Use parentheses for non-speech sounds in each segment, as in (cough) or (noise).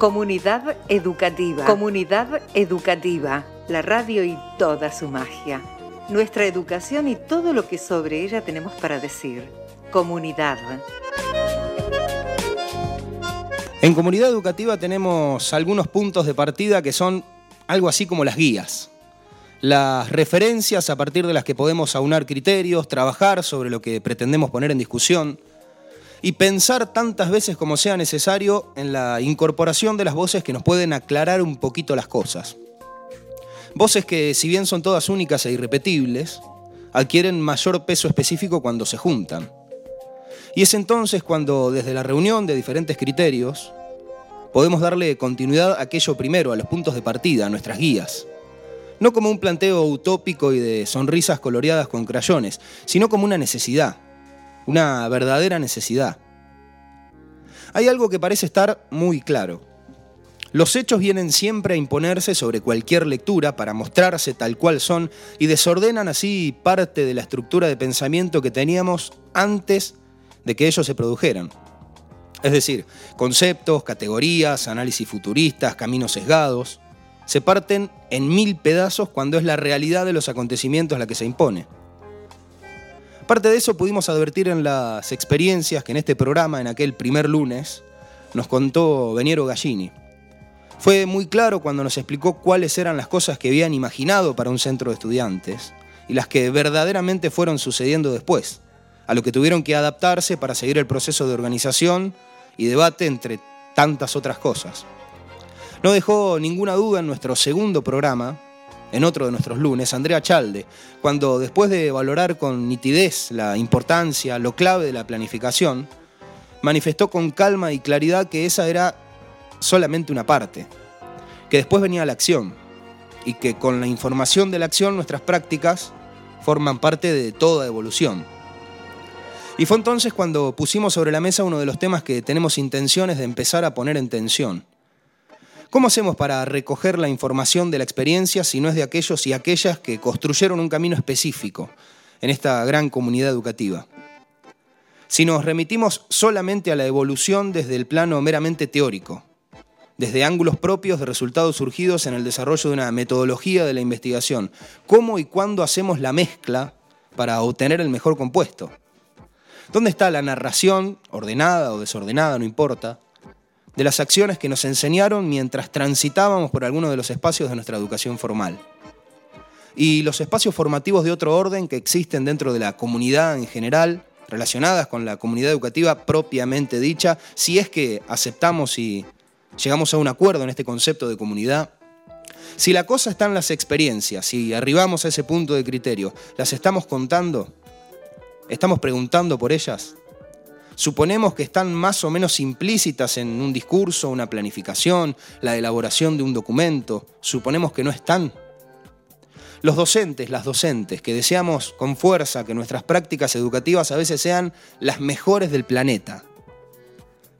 Comunidad educativa. Comunidad educativa. La radio y toda su magia. Nuestra educación y todo lo que sobre ella tenemos para decir. Comunidad. En comunidad educativa tenemos algunos puntos de partida que son algo así como las guías. Las referencias a partir de las que podemos aunar criterios, trabajar sobre lo que pretendemos poner en discusión y pensar tantas veces como sea necesario en la incorporación de las voces que nos pueden aclarar un poquito las cosas. Voces que, si bien son todas únicas e irrepetibles, adquieren mayor peso específico cuando se juntan. Y es entonces cuando, desde la reunión de diferentes criterios, podemos darle continuidad a aquello primero, a los puntos de partida, a nuestras guías. No como un planteo utópico y de sonrisas coloreadas con crayones, sino como una necesidad, una verdadera necesidad. Hay algo que parece estar muy claro. Los hechos vienen siempre a imponerse sobre cualquier lectura para mostrarse tal cual son y desordenan así parte de la estructura de pensamiento que teníamos antes de que ellos se produjeran. Es decir, conceptos, categorías, análisis futuristas, caminos sesgados, se parten en mil pedazos cuando es la realidad de los acontecimientos la que se impone. Parte de eso pudimos advertir en las experiencias que en este programa, en aquel primer lunes, nos contó Veniero Gallini. Fue muy claro cuando nos explicó cuáles eran las cosas que habían imaginado para un centro de estudiantes y las que verdaderamente fueron sucediendo después, a lo que tuvieron que adaptarse para seguir el proceso de organización y debate entre tantas otras cosas. No dejó ninguna duda en nuestro segundo programa, en otro de nuestros lunes, Andrea Chalde, cuando después de valorar con nitidez la importancia, lo clave de la planificación, manifestó con calma y claridad que esa era solamente una parte, que después venía la acción y que con la información de la acción nuestras prácticas forman parte de toda evolución. Y fue entonces cuando pusimos sobre la mesa uno de los temas que tenemos intenciones de empezar a poner en tensión, ¿Cómo hacemos para recoger la información de la experiencia si no es de aquellos y aquellas que construyeron un camino específico en esta gran comunidad educativa? Si nos remitimos solamente a la evolución desde el plano meramente teórico, desde ángulos propios de resultados surgidos en el desarrollo de una metodología de la investigación, ¿cómo y cuándo hacemos la mezcla para obtener el mejor compuesto? ¿Dónde está la narración, ordenada o desordenada, no importa? De las acciones que nos enseñaron mientras transitábamos por alguno de los espacios de nuestra educación formal. Y los espacios formativos de otro orden que existen dentro de la comunidad en general, relacionadas con la comunidad educativa propiamente dicha, si es que aceptamos y llegamos a un acuerdo en este concepto de comunidad. Si la cosa está en las experiencias, si arribamos a ese punto de criterio, ¿las estamos contando? ¿Estamos preguntando por ellas? Suponemos que están más o menos implícitas en un discurso, una planificación, la elaboración de un documento. Suponemos que no están. Los docentes, las docentes, que deseamos con fuerza que nuestras prácticas educativas a veces sean las mejores del planeta.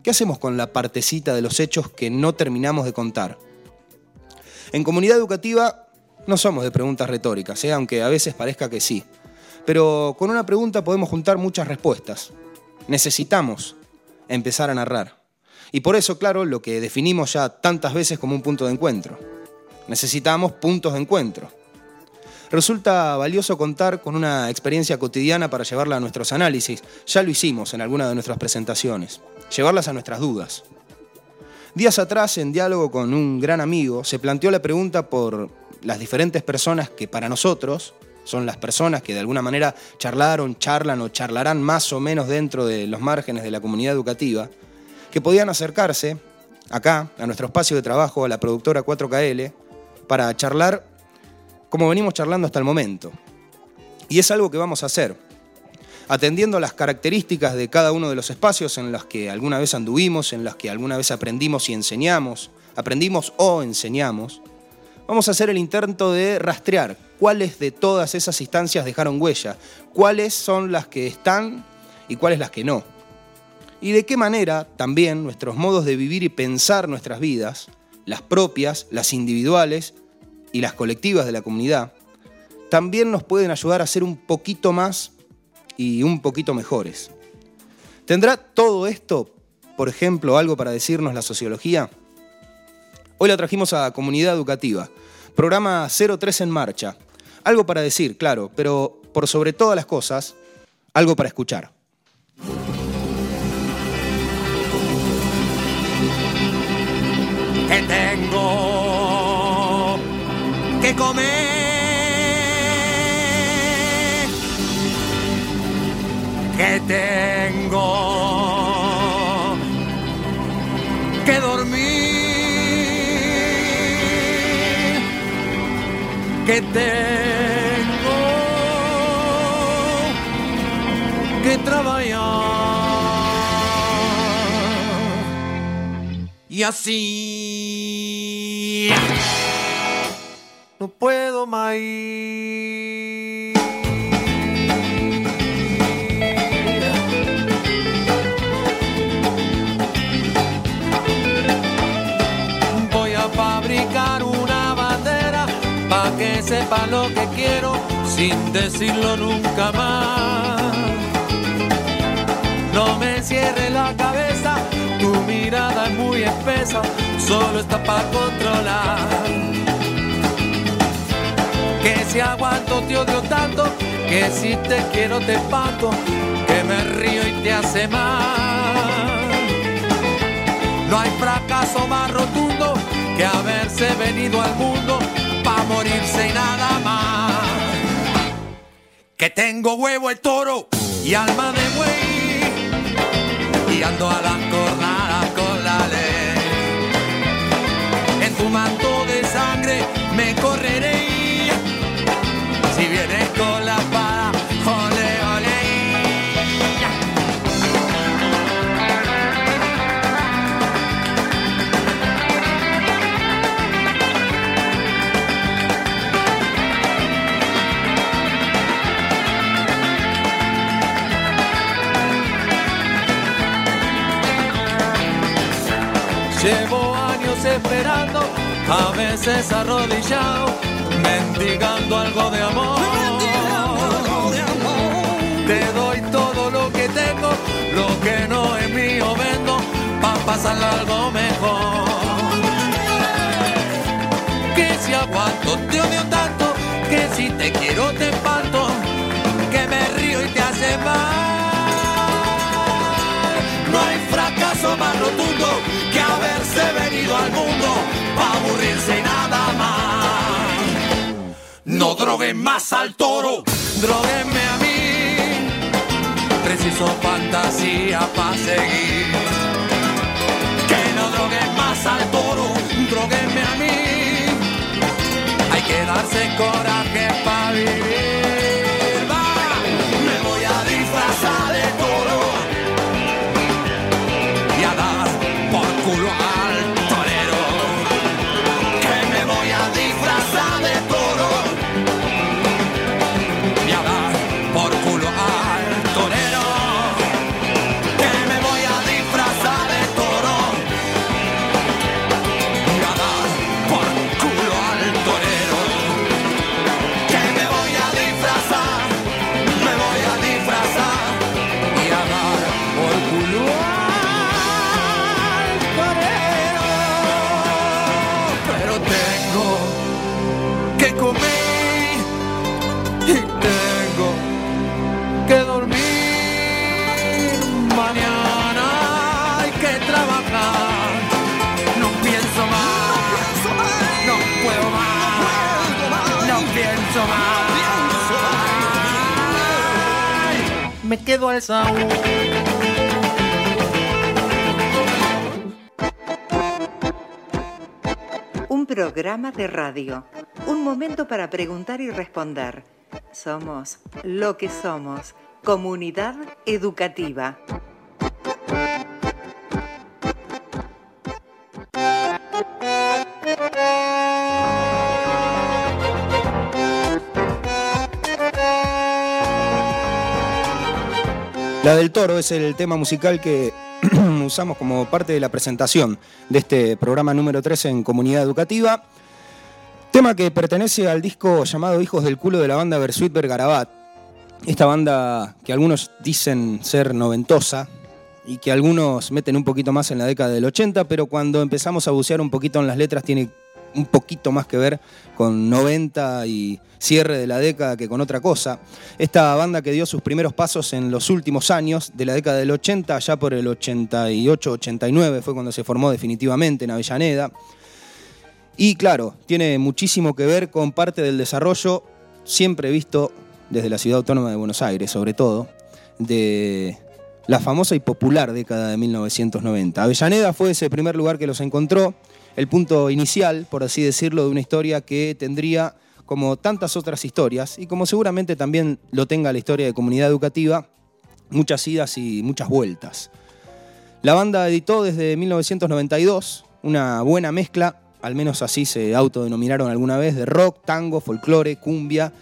¿Qué hacemos con la partecita de los hechos que no terminamos de contar? En comunidad educativa no somos de preguntas retóricas, ¿eh? aunque a veces parezca que sí. Pero con una pregunta podemos juntar muchas respuestas necesitamos empezar a narrar. Y por eso, claro, lo que definimos ya tantas veces como un punto de encuentro. Necesitamos puntos de encuentro. Resulta valioso contar con una experiencia cotidiana para llevarla a nuestros análisis. Ya lo hicimos en alguna de nuestras presentaciones. Llevarlas a nuestras dudas. Días atrás, en diálogo con un gran amigo, se planteó la pregunta por las diferentes personas que para nosotros son las personas que de alguna manera charlaron, charlan o charlarán más o menos dentro de los márgenes de la comunidad educativa, que podían acercarse acá, a nuestro espacio de trabajo, a la productora 4KL, para charlar como venimos charlando hasta el momento. Y es algo que vamos a hacer, atendiendo las características de cada uno de los espacios en los que alguna vez anduvimos, en los que alguna vez aprendimos y enseñamos, aprendimos o enseñamos, vamos a hacer el intento de rastrear cuáles de todas esas instancias dejaron huella, cuáles son las que están y cuáles las que no. Y de qué manera también nuestros modos de vivir y pensar nuestras vidas, las propias, las individuales y las colectivas de la comunidad, también nos pueden ayudar a ser un poquito más y un poquito mejores. ¿Tendrá todo esto, por ejemplo, algo para decirnos la sociología? Hoy la trajimos a Comunidad Educativa. Programa 03 en marcha. Algo para decir, claro, pero por sobre todas las cosas, algo para escuchar. Que tengo que comer. Que tengo que dormir. Que tengo que trabajar. Y así no puedo más sin decirlo nunca más. No me cierre la cabeza, tu mirada es muy espesa, solo está para controlar. Que si aguanto te odio tanto, que si te quiero te espanto, que me río y te hace mal. No hay fracaso más rotundo que haberse venido al mundo para morirse y nada más. Que tengo huevo el toro y alma de buey y ando a las jornadas con la ley. En tu manto de sangre me correré. Llevo años esperando, a veces arrodillado, mendigando algo de amor. Te doy todo lo que tengo, lo que no es mío vendo, pa' pasar algo mejor. Que si aguanto te odio tanto, que si te quiero te espanto, que me río y te hace mal. No hay fracaso más rotundo haberse venido al mundo para aburrirse nada más. No droguen más al toro, droguenme a mí. Preciso fantasía para seguir. Que no droguen más al toro, droguenme a mí. Hay que darse coraje para vivir. Un momento para preguntar y responder. Somos lo que somos. Comunidad educativa. La del Toro es el tema musical que (clears throat) usamos como parte de la presentación de este programa número 13 en Comunidad Educativa. Tema que pertenece al disco llamado Hijos del Culo de la banda Bersuit Bergarabat. Esta banda que algunos dicen ser noventosa y que algunos meten un poquito más en la década del 80, pero cuando empezamos a bucear un poquito en las letras tiene un poquito más que ver con 90 y cierre de la década que con otra cosa. Esta banda que dio sus primeros pasos en los últimos años de la década del 80, ya por el 88-89 fue cuando se formó definitivamente en Avellaneda. Y claro, tiene muchísimo que ver con parte del desarrollo siempre visto desde la ciudad autónoma de Buenos Aires, sobre todo, de la famosa y popular década de 1990. Avellaneda fue ese primer lugar que los encontró, el punto inicial, por así decirlo, de una historia que tendría, como tantas otras historias, y como seguramente también lo tenga la historia de comunidad educativa, muchas idas y muchas vueltas. La banda editó desde 1992 una buena mezcla, al menos así se autodenominaron alguna vez, de rock, tango, folclore, cumbia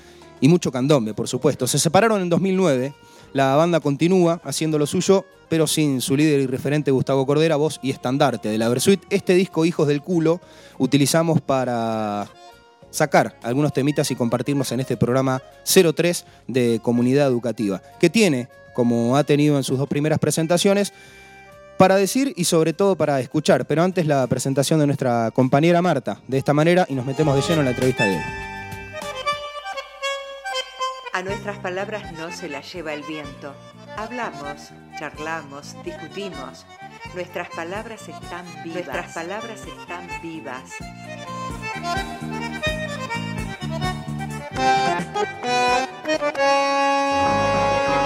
y mucho candombe, por supuesto. Se separaron en 2009, la banda continúa haciendo lo suyo, pero sin su líder y referente Gustavo Cordera, voz y estandarte de la Versuit. Este disco, Hijos del Culo, utilizamos para sacar algunos temitas y compartirnos en este programa 03 de Comunidad Educativa, que tiene, como ha tenido en sus dos primeras presentaciones, para decir y sobre todo para escuchar. Pero antes la presentación de nuestra compañera Marta, de esta manera, y nos metemos de lleno en la entrevista de hoy. A nuestras palabras no se las lleva el viento. Hablamos, charlamos, discutimos. Nuestras palabras están vivas. Nuestras palabras están vivas.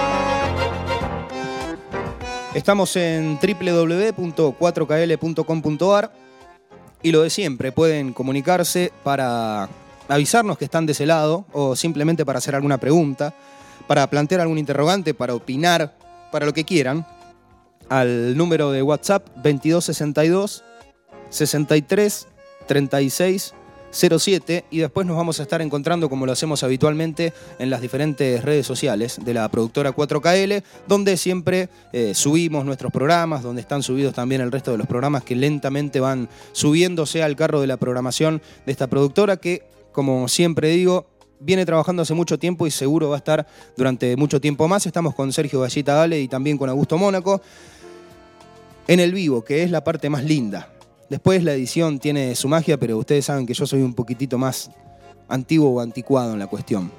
(laughs) Estamos en www.4kl.com.ar y lo de siempre, pueden comunicarse para avisarnos que están de ese lado o simplemente para hacer alguna pregunta, para plantear algún interrogante, para opinar, para lo que quieran, al número de WhatsApp 2262 63 36 07 y después nos vamos a estar encontrando como lo hacemos habitualmente en las diferentes redes sociales de la productora 4KL, donde siempre eh, subimos nuestros programas, donde están subidos también el resto de los programas que lentamente van subiéndose al carro de la programación de esta productora que como siempre digo, viene trabajando hace mucho tiempo y seguro va a estar durante mucho tiempo más. Estamos con Sergio Gallita Gale y también con Augusto Mónaco en el vivo, que es la parte más linda. Después la edición tiene su magia, pero ustedes saben que yo soy un poquitito más antiguo o anticuado en la cuestión.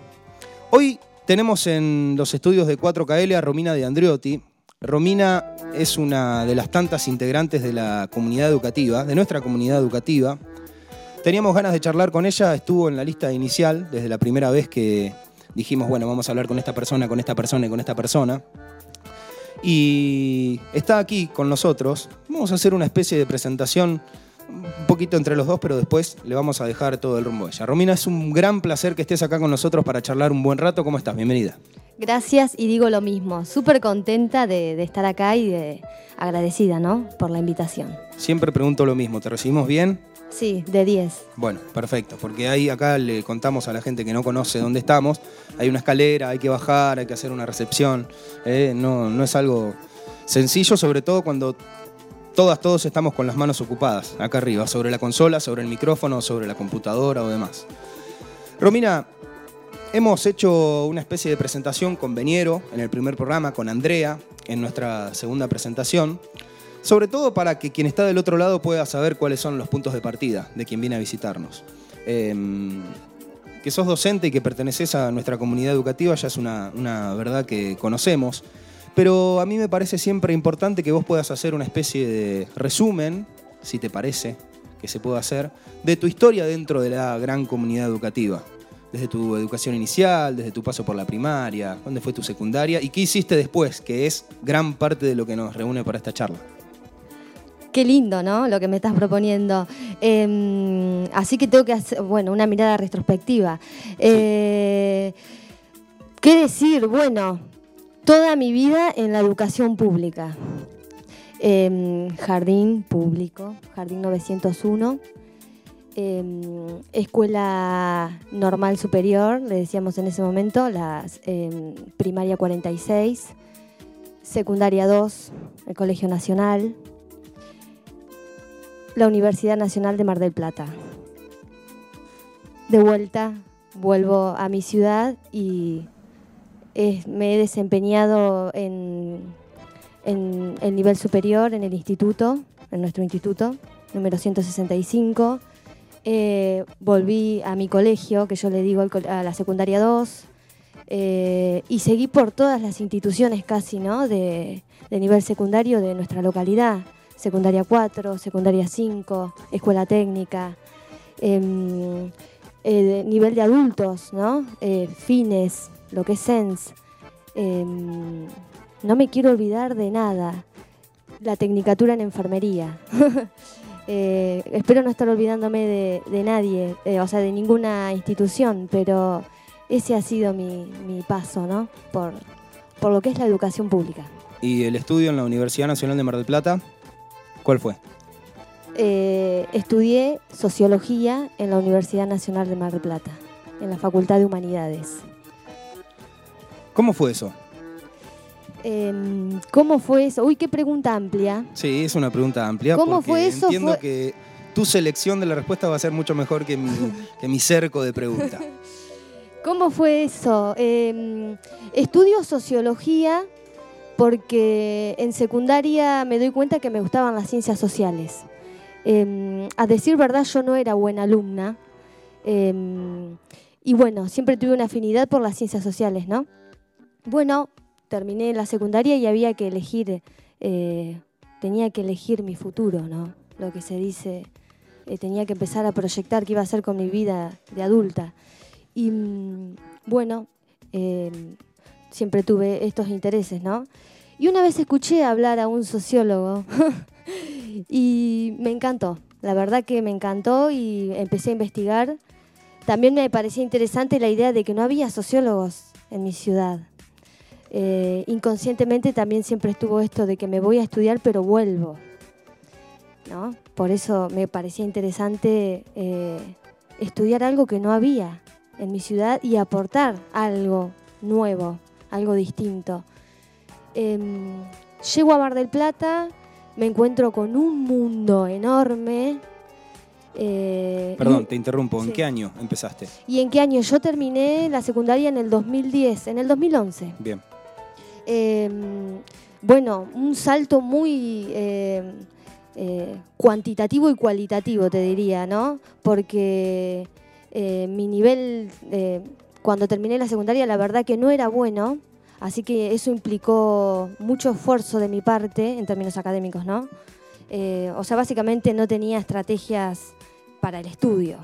Hoy tenemos en los estudios de 4KL a Romina de Andriotti. Romina es una de las tantas integrantes de la comunidad educativa, de nuestra comunidad educativa. Teníamos ganas de charlar con ella, estuvo en la lista inicial desde la primera vez que dijimos, bueno, vamos a hablar con esta persona, con esta persona y con esta persona. Y está aquí con nosotros. Vamos a hacer una especie de presentación un poquito entre los dos, pero después le vamos a dejar todo el rumbo a ella. Romina, es un gran placer que estés acá con nosotros para charlar un buen rato. ¿Cómo estás? Bienvenida. Gracias y digo lo mismo, súper contenta de, de, estar acá y de agradecida, ¿no? Por la invitación. Siempre pregunto lo mismo, ¿te recibimos bien? Sí, de 10. Bueno, perfecto, porque ahí acá le contamos a la gente que no conoce dónde estamos, hay una escalera, hay que bajar, hay que hacer una recepción, eh, no, no es algo sencillo, sobre todo cuando todas, todos estamos con las manos ocupadas acá arriba, sobre la consola, sobre el micrófono, sobre la computadora o demás. Romina, hemos hecho una especie de presentación con Beniero en el primer programa, con Andrea en nuestra segunda presentación. Sobre todo para que quien está del otro lado pueda saber cuáles son los puntos de partida de quien viene a visitarnos. Em, que sos docente y que perteneces a nuestra comunidad educativa ya es una, una verdad que conocemos, pero a mí me parece siempre importante que vos puedas hacer una especie de resumen, si te parece que se pueda hacer, de tu historia dentro de la gran comunidad educativa desde tu educación inicial, desde tu paso por la primaria, dónde fue tu secundaria y qué hiciste después, que es gran parte de lo que nos reúne para esta charla. Qué lindo, ¿no? Lo que me estás proponiendo. Eh, así que tengo que hacer, bueno, una mirada retrospectiva. Eh, ¿Qué decir? Bueno, toda mi vida en la educación pública. Eh, jardín público, Jardín 901. escuela normal superior, le decíamos en ese momento, la primaria 46, secundaria 2, el Colegio Nacional, la Universidad Nacional de Mar del Plata. De vuelta, vuelvo a mi ciudad y me he desempeñado en, en el nivel superior, en el instituto, en nuestro instituto, número 165. Eh, volví a mi colegio, que yo le digo a la secundaria 2, eh, y seguí por todas las instituciones casi, ¿no? De, nivel secundario de nuestra localidad. Secundaria 4, secundaria 5, escuela técnica, em, nivel de adultos, ¿no? fines, lo que es SENS. Em, no me quiero olvidar de nada. La tecnicatura en enfermería. (laughs) Eh, espero no estar olvidándome de, nadie, eh, o sea, de ninguna institución, pero ese ha sido mi, paso, ¿no? Por, por lo que es la educación pública. ¿Y el estudio en la Universidad Nacional de Mar del Plata? ¿Cuál fue? Eh, estudié sociología en la Universidad Nacional de Mar del Plata, en la Facultad de Humanidades. ¿Cómo fue eso? Em, ¿Cómo fue eso? Uy, qué pregunta amplia. Sí, es una pregunta amplia. ¿Cómo fue eso? Entiendo que tu selección de la respuesta va a ser mucho mejor que mi, (laughs) cerco de preguntas. ¿Cómo fue eso? Em, estudio sociología porque en secundaria me doy cuenta que me gustaban las ciencias sociales. Em, a decir verdad, yo no era buena alumna. y bueno, siempre tuve una afinidad por las ciencias sociales, ¿no? Bueno, terminé la secundaria y había que elegir, eh, tenía que elegir mi futuro, ¿no? Lo que se dice, eh, tenía que empezar a proyectar qué iba a hacer con mi vida de adulta. Y mm, bueno, em, siempre tuve estos intereses, ¿no? Y una vez escuché hablar a un sociólogo (laughs) y me encantó, la verdad que me encantó y empecé a investigar. También me parecía interesante la idea de que no había sociólogos en mi ciudad. Eh, inconscientemente también siempre estuvo esto de que me voy a estudiar pero vuelvo. ¿no? Por eso me parecía interesante eh, estudiar algo que no había en mi ciudad y aportar algo nuevo, algo distinto. Em, llego a Mar del Plata, me encuentro con un mundo enorme. Eh, Perdón, te interrumpo. ¿En qué año empezaste? ¿Y en qué año? Yo terminé la secundaria en el 2010, en el 2011. Bien. Em, bueno, un salto muy em, eh, cuantitativo y cualitativo, te diría, ¿no? Porque eh, mi nivel, cuando terminé la secundaria, la verdad que no era bueno, así que eso implicó mucho esfuerzo de mi parte en términos académicos, ¿no? Eh, o sea, básicamente no tenía estrategias para el estudio.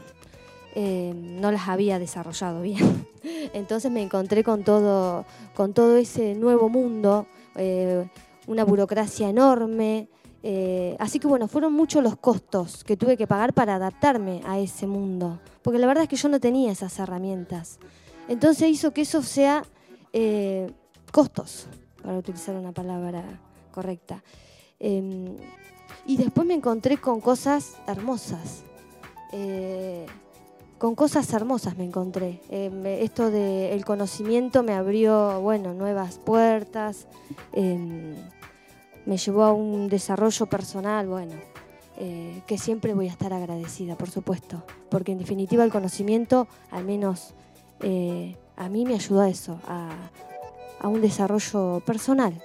no las había desarrollado bien. (laughs) Entonces me encontré con todo, con todo ese nuevo mundo, eh, una burocracia enorme. Eh, así que bueno, fueron muchos los costos que tuve que pagar para adaptarme a ese mundo, porque la verdad es que yo no tenía esas herramientas. Entonces hizo que eso sea eh, costos, para utilizar una palabra correcta. Em, y después me encontré con cosas hermosas con cosas hermosas me encontré. Em, esto del conocimiento me abrió, bueno, nuevas puertas, em, me llevó a un desarrollo personal, bueno, eh, que siempre voy a estar agradecida, por supuesto, porque en definitiva el conocimiento, al menos eh, a mí me ayudó a eso, a, un desarrollo personal.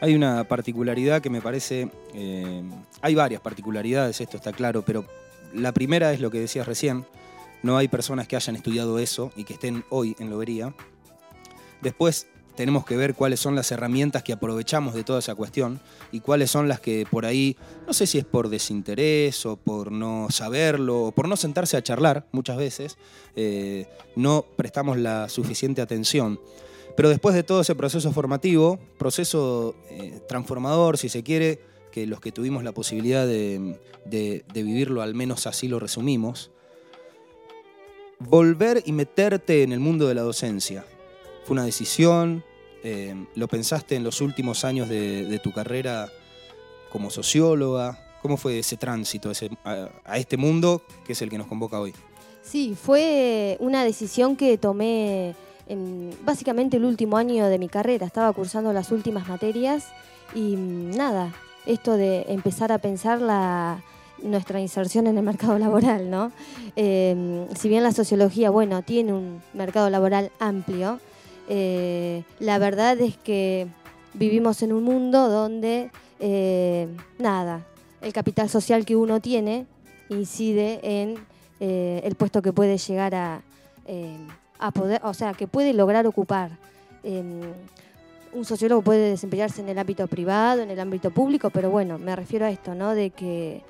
Hay una particularidad que me parece, eh, hay varias particularidades, esto está claro, pero la primera es lo que decías recién, no hay personas que hayan estudiado eso y que estén hoy en Lobería. Después tenemos que ver cuáles son las herramientas que aprovechamos de toda esa cuestión y cuáles son las que por ahí, no sé si es por desinterés o por no saberlo o por no sentarse a charlar muchas veces, eh, no prestamos la suficiente atención. Pero después de todo ese proceso formativo, proceso eh, transformador, si se quiere, que los que tuvimos la posibilidad de, vivirlo, al menos así lo resumimos, volver y meterte en el mundo de la docencia. ¿Fue una decisión? Eh, ¿Lo pensaste en los últimos años de, tu carrera como socióloga? ¿Cómo fue ese tránsito a, este mundo que es el que nos convoca hoy? Sí, fue una decisión que tomé en básicamente el último año de mi carrera. Estaba cursando las últimas materias y nada, esto de empezar a pensar nuestra inserción en el mercado laboral, ¿no? Em, si bien la sociología, bueno, tiene un mercado laboral amplio, eh, la verdad es que vivimos en un mundo donde, eh, nada, el capital social que uno tiene incide en eh, el puesto que puede llegar a, a, poder, o sea, que puede lograr ocupar. Em, un sociólogo puede desempeñarse en el ámbito privado, en el ámbito público, pero bueno, me refiero a esto, ¿no? De que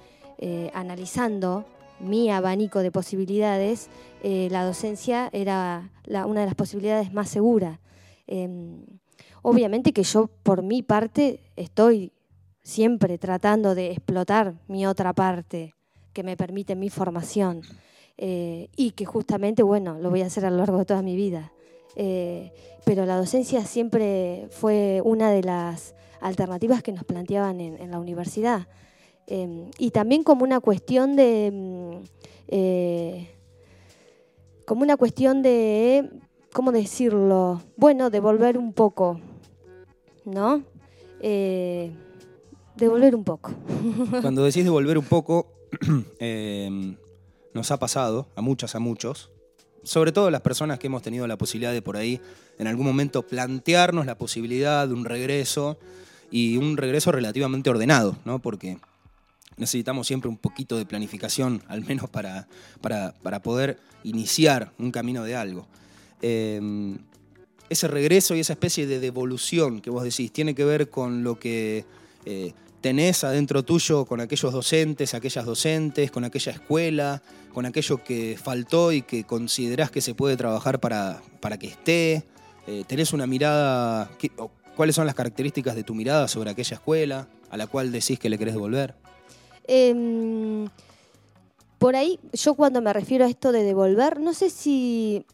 analizando mi abanico de posibilidades, eh, la docencia era una de las posibilidades más seguras. Em, obviamente que yo por mi parte estoy siempre tratando de explotar mi otra parte que me permite mi formación eh, y que justamente, bueno, lo voy a hacer a lo largo de toda mi vida. Eh, pero la docencia siempre fue una de las alternativas que nos planteaban en la universidad. Em, y también como una cuestión de. Mm, eh, como una cuestión de. ¿Cómo decirlo? Bueno, devolver un poco, ¿no? Eh, devolver un poco. (laughs) Cuando decís devolver un poco, (clears throat) em, nos ha pasado, a muchas, a muchos, sobre todo las personas que hemos tenido la posibilidad de por ahí en algún momento plantearnos la posibilidad de un regreso y un regreso relativamente ordenado, ¿no? Porque necesitamos siempre un poquito de planificación, (laughs) al menos para, para, poder iniciar un camino de algo. Em, ese regreso y esa especie de devolución que vos decís tiene que ver con lo que eh, tenés adentro tuyo, con aquellos docentes, aquellas docentes, con aquella escuela, con aquello que faltó y que considerás que se puede trabajar para, para que esté. Eh, ¿Tenés una mirada? ¿Cuáles son las características de tu mirada sobre aquella escuela a la cual decís que le querés devolver? Em, por ahí, yo cuando me refiero a esto de devolver, no sé si,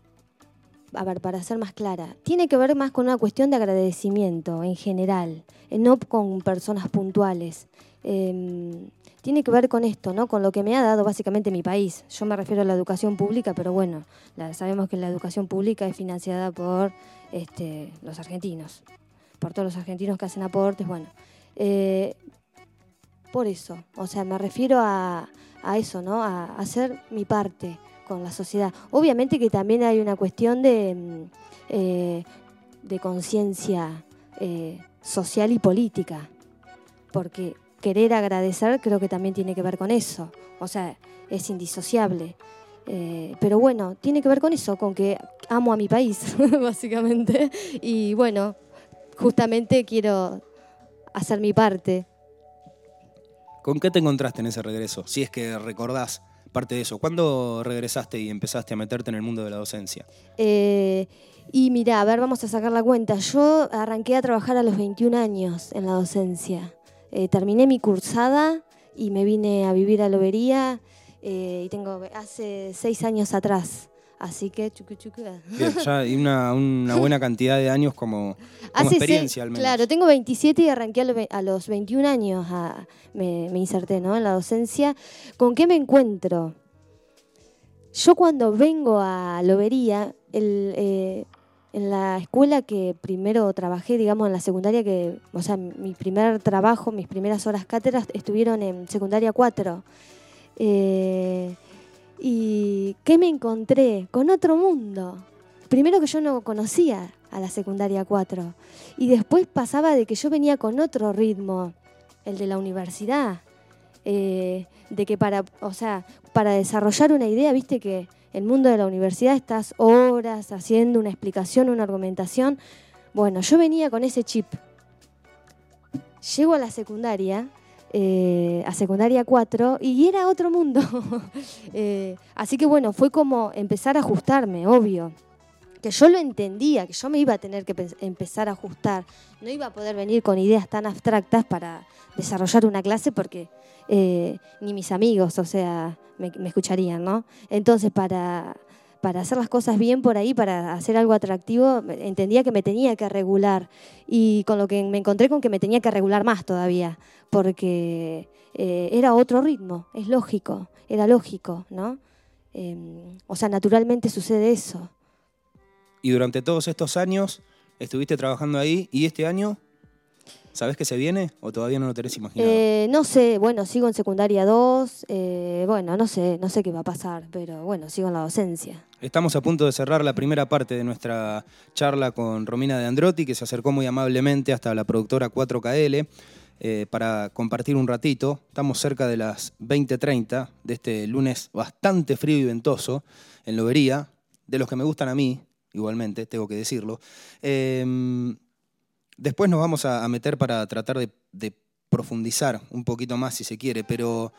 a ver, para ser más clara, tiene que ver más con una cuestión de agradecimiento en general, eh, no con personas puntuales. Em, tiene que ver con esto, ¿no? Con lo que me ha dado básicamente mi país. Yo me refiero a la educación pública, pero bueno, sabemos que la educación pública es financiada por este, los argentinos, por todos los argentinos que hacen aportes, bueno. Eh, por eso, o sea, me refiero a, eso, ¿no? A, hacer mi parte con la sociedad. Obviamente que también hay una cuestión de, mm, eh, de conciencia eh, social y política, porque querer agradecer creo que también tiene que ver con eso, o sea, es indisociable. Eh, pero bueno, tiene que ver con eso, con que amo a mi país, (laughs) básicamente. Y bueno, justamente quiero hacer mi parte ¿Con qué te encontraste en ese regreso? Si es que recordás parte de eso. ¿Cuándo regresaste y empezaste a meterte en el mundo de la docencia? Eh, y mira, a ver, vamos a sacar la cuenta. Yo arranqué a trabajar a los 21 años en la docencia. Eh, terminé mi cursada y me vine a vivir a Lobería eh, y tengo hace seis años atrás. Así que chucu, chucu. Bien, ya (laughs) hay una, buena cantidad de años como, experiencia al menos. Claro, tengo 27 y arranqué a los 21 años, me, inserté ¿no? en la docencia. ¿Con qué me encuentro? Yo cuando vengo a Lobería, eh, en la escuela que primero trabajé, digamos, en la secundaria, que, o sea, mi primer trabajo, mis primeras horas cátedras estuvieron en secundaria 4. Eh, ¿Y qué me encontré? Con otro mundo. Primero que yo no conocía a la secundaria 4. Y después pasaba de que yo venía con otro ritmo, el de la universidad. Eh, de que para, o sea, para desarrollar una idea, viste que el mundo de la universidad estás horas haciendo una explicación, una argumentación. Bueno, yo venía con ese chip. Llego a la secundaria eh, a secundaria 4 y era otro mundo. (laughs) Eh, así que bueno, fue como empezar a ajustarme, obvio. Que yo lo entendía, que yo me iba a tener que empezar a ajustar. No iba a poder venir con ideas tan abstractas para desarrollar una clase porque eh, ni mis amigos, o sea, me, me escucharían, ¿no? Entonces, para, para hacer las cosas bien por ahí, para hacer algo atractivo, entendía que me tenía que regular. Y con lo que me encontré con que me tenía que regular más todavía, porque eh, era otro ritmo, es lógico, era lógico, ¿no? Em, o sea, naturalmente sucede eso. Y durante todos estos años estuviste trabajando ahí y este año ¿Sabes que se viene o todavía no lo tenés imaginado? Eh, no sé, bueno, sigo en secundaria 2, eh, bueno, no sé, no sé qué va a pasar, pero bueno, sigo en la docencia. Estamos a punto de cerrar la primera parte de nuestra charla con Romina de Androtti, que se acercó muy amablemente hasta la productora 4KL eh, para compartir un ratito. Estamos cerca de las 20.30 de este lunes bastante frío y ventoso en Lobería, de los que me gustan a mí, igualmente, tengo que decirlo. Em, Después nos vamos a, meter para tratar de, profundizar un poquito más si se quiere, pero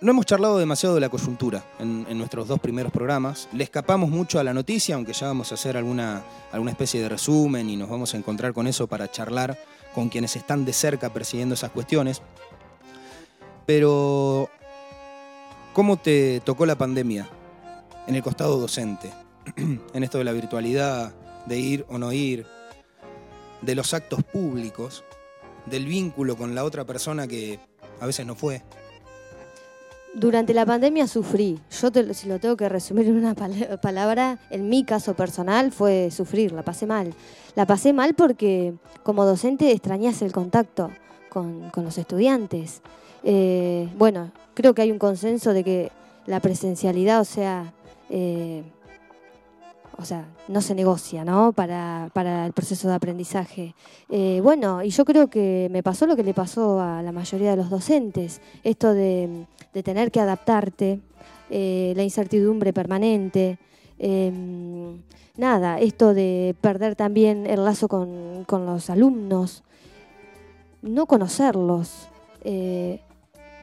no hemos charlado demasiado de la coyuntura en, nuestros dos primeros programas. Le escapamos mucho a la noticia, aunque ya vamos a hacer alguna, alguna especie de resumen y nos vamos a encontrar con eso para charlar con quienes están de cerca persiguiendo esas cuestiones. Pero, ¿cómo te tocó la pandemia en el costado docente? (clears throat) en esto de la virtualidad, de ir o no ir, de los actos públicos, del vínculo con la otra persona que a veces no fue. Durante la pandemia sufrí. Yo, si lo tengo que resumir en una palabra, en mi caso personal fue sufrir, la pasé mal. La pasé mal porque como docente extrañas el contacto con, los estudiantes. Eh, bueno, creo que hay un consenso de que la presencialidad, o sea, eh, o sea, no se negocia, ¿no? Para, el proceso de aprendizaje. Eh, bueno, y yo creo que me pasó lo que le pasó a la mayoría de los docentes, esto de, tener que adaptarte, eh, la incertidumbre permanente, em, nada, esto de perder también el lazo con, con los alumnos, no conocerlos. Eh,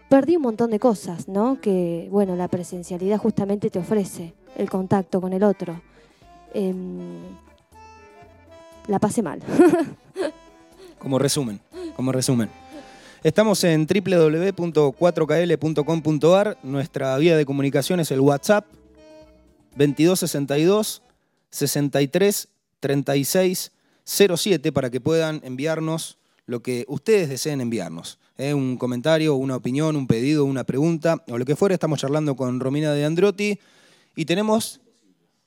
perdí un montón de cosas, ¿no? Que, bueno, la presencialidad justamente te ofrece el contacto con el otro. Em, la pasé mal. (laughs) como resumen, como resumen. Estamos en www.4kl.com.ar. Nuestra vía de comunicación es el WhatsApp 2262 63 36 07 para que puedan enviarnos lo que ustedes deseen enviarnos. ¿eh? Un comentario, una opinión, un pedido, una pregunta o lo que fuera. Estamos charlando con Romina de Androtti y tenemos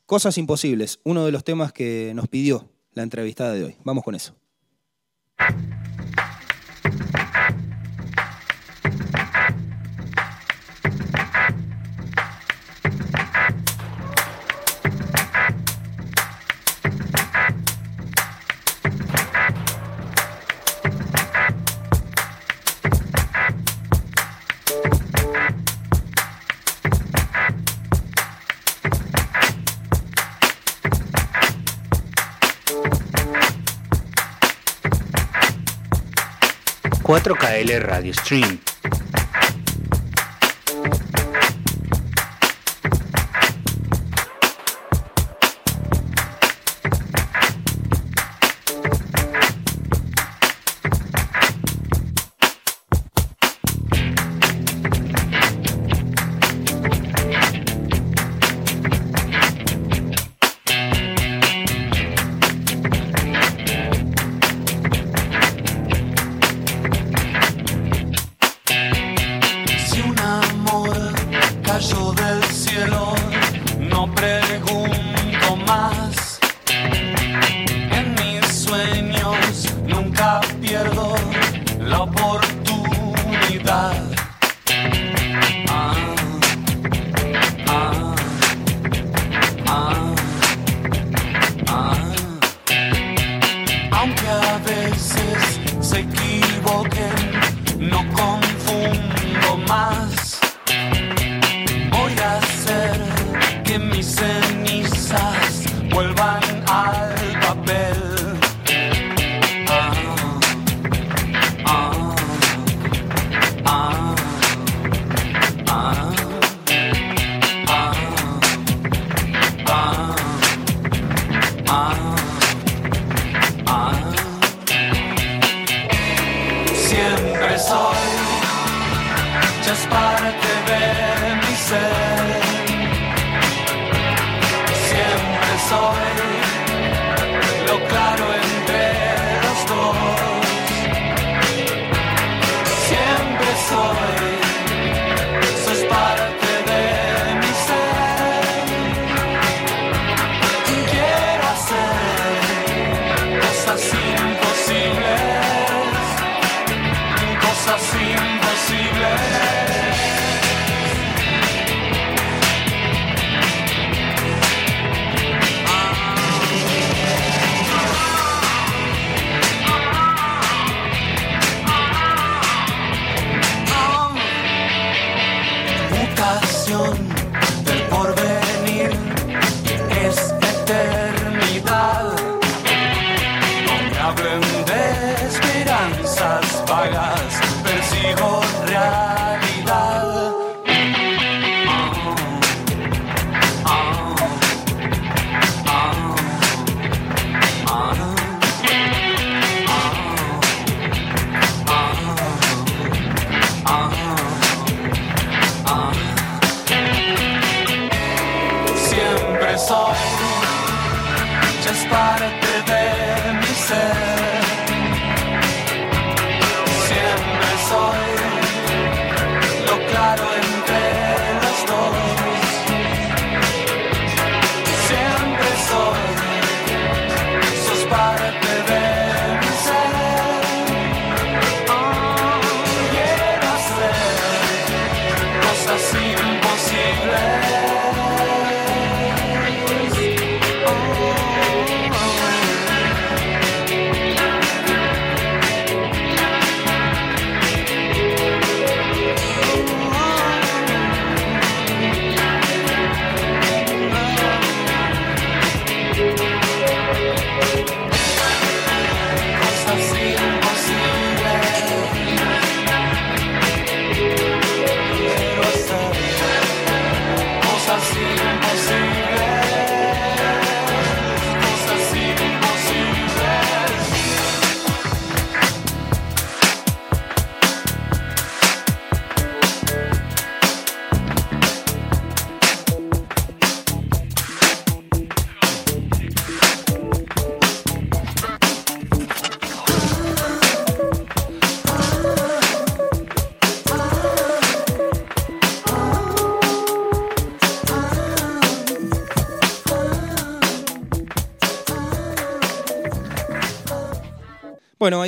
Cosas imposibles, uno de los temas que nos pidió la entrevistada de hoy. Vamos con eso. 4KL Radio Stream.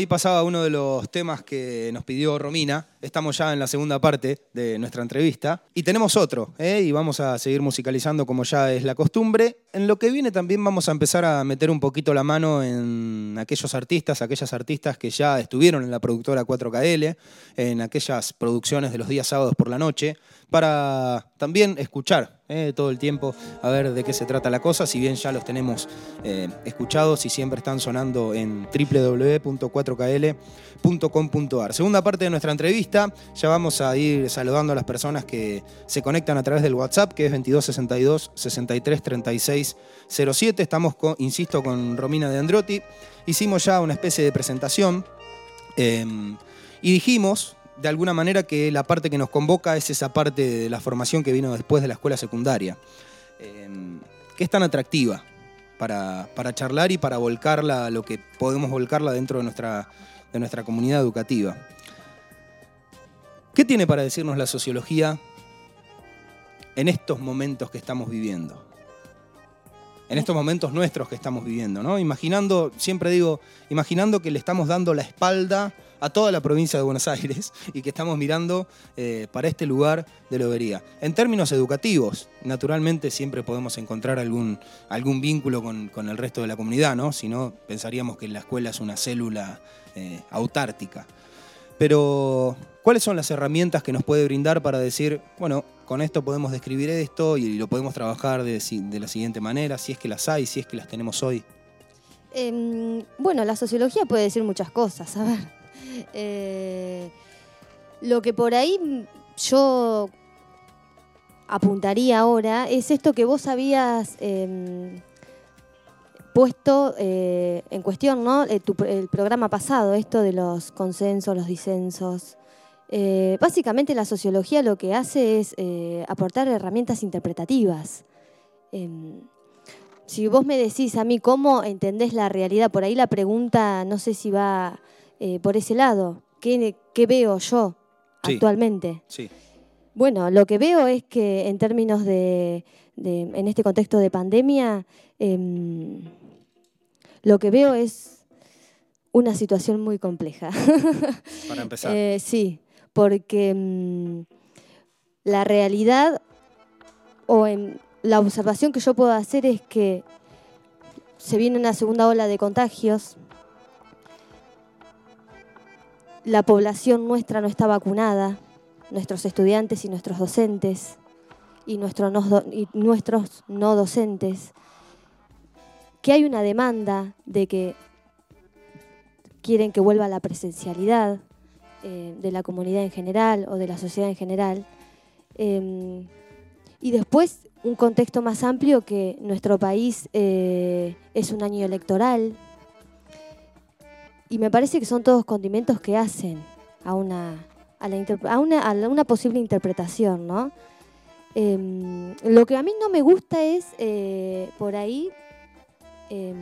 Ahí pasaba uno de los temas que nos pidió Romina. Estamos ya en la segunda parte de nuestra entrevista. Y tenemos otro, ¿eh? y vamos a seguir musicalizando como ya es la costumbre. En lo que viene también vamos a empezar a meter un poquito la mano en aquellos artistas, aquellas artistas que ya estuvieron en la productora 4KL, en aquellas producciones de los días sábados por la noche, para también escuchar ¿eh? todo el tiempo a ver de qué se trata la cosa, si bien ya los tenemos eh, escuchados y siempre están sonando en www.4kl.com.ar. Segunda parte de nuestra entrevista, ya vamos a ir saludando a las personas que se conectan a través del WhatsApp, que es 2262 63 36 07. Estamos, insisto, con Romina de Androtti. Hicimos ya una especie de presentación eh, y dijimos de alguna manera que la parte que nos convoca es esa parte de la formación que vino después de la escuela secundaria, eh, que es tan atractiva para, para, charlar y para volcarla, lo que podemos volcarla dentro de nuestra, de nuestra comunidad educativa. ¿Qué tiene para decirnos la sociología en estos momentos que estamos viviendo? En estos momentos nuestros que estamos viviendo, ¿no? Imaginando, siempre digo, imaginando que le estamos dando la espalda a toda la provincia de Buenos Aires y que estamos mirando eh, para este lugar de lobería. En términos educativos, naturalmente siempre podemos encontrar algún, algún vínculo con, con, el resto de la comunidad, ¿no? Si no, pensaríamos que la escuela es una célula eh, autártica. Pero, ¿cuáles son las herramientas que nos puede brindar para decir, bueno, con esto podemos describir esto y lo podemos trabajar de, la siguiente manera, si es que las hay, si es que las tenemos hoy? Eh, bueno, la sociología puede decir muchas cosas, a ver. (laughs) Eh, lo que por ahí yo apuntaría ahora es esto que vos habías eh, puesto eh, en cuestión, ¿no? Tu, el, programa pasado, esto de los consensos, los disensos. Eh, básicamente la sociología lo que hace es eh, aportar herramientas interpretativas. Em, si vos me decís a mí cómo entendés la realidad, por ahí la pregunta no sé si va eh, por ese lado. ¿Qué, qué veo yo sí, actualmente? Sí. Bueno, lo que veo es que en términos de, de en este contexto de pandemia, eh, lo que veo es una situación muy compleja. Para (laughs) empezar. eh, sí, porque mmm, la realidad o la observación que yo puedo hacer es que se viene una segunda ola de contagios, la población nuestra no está vacunada, nuestros estudiantes y nuestros docentes. y, y nuestros no docentes, que hay una demanda de que quieren que vuelva la presencialidad eh, de la comunidad en general o de la sociedad en general. Em, y después un contexto más amplio que nuestro país eh, es un año electoral. Y me parece que son todos condimentos que hacen a una, a, una, posible interpretación, ¿no? Em, lo que a mí no me gusta es eh, por ahí em,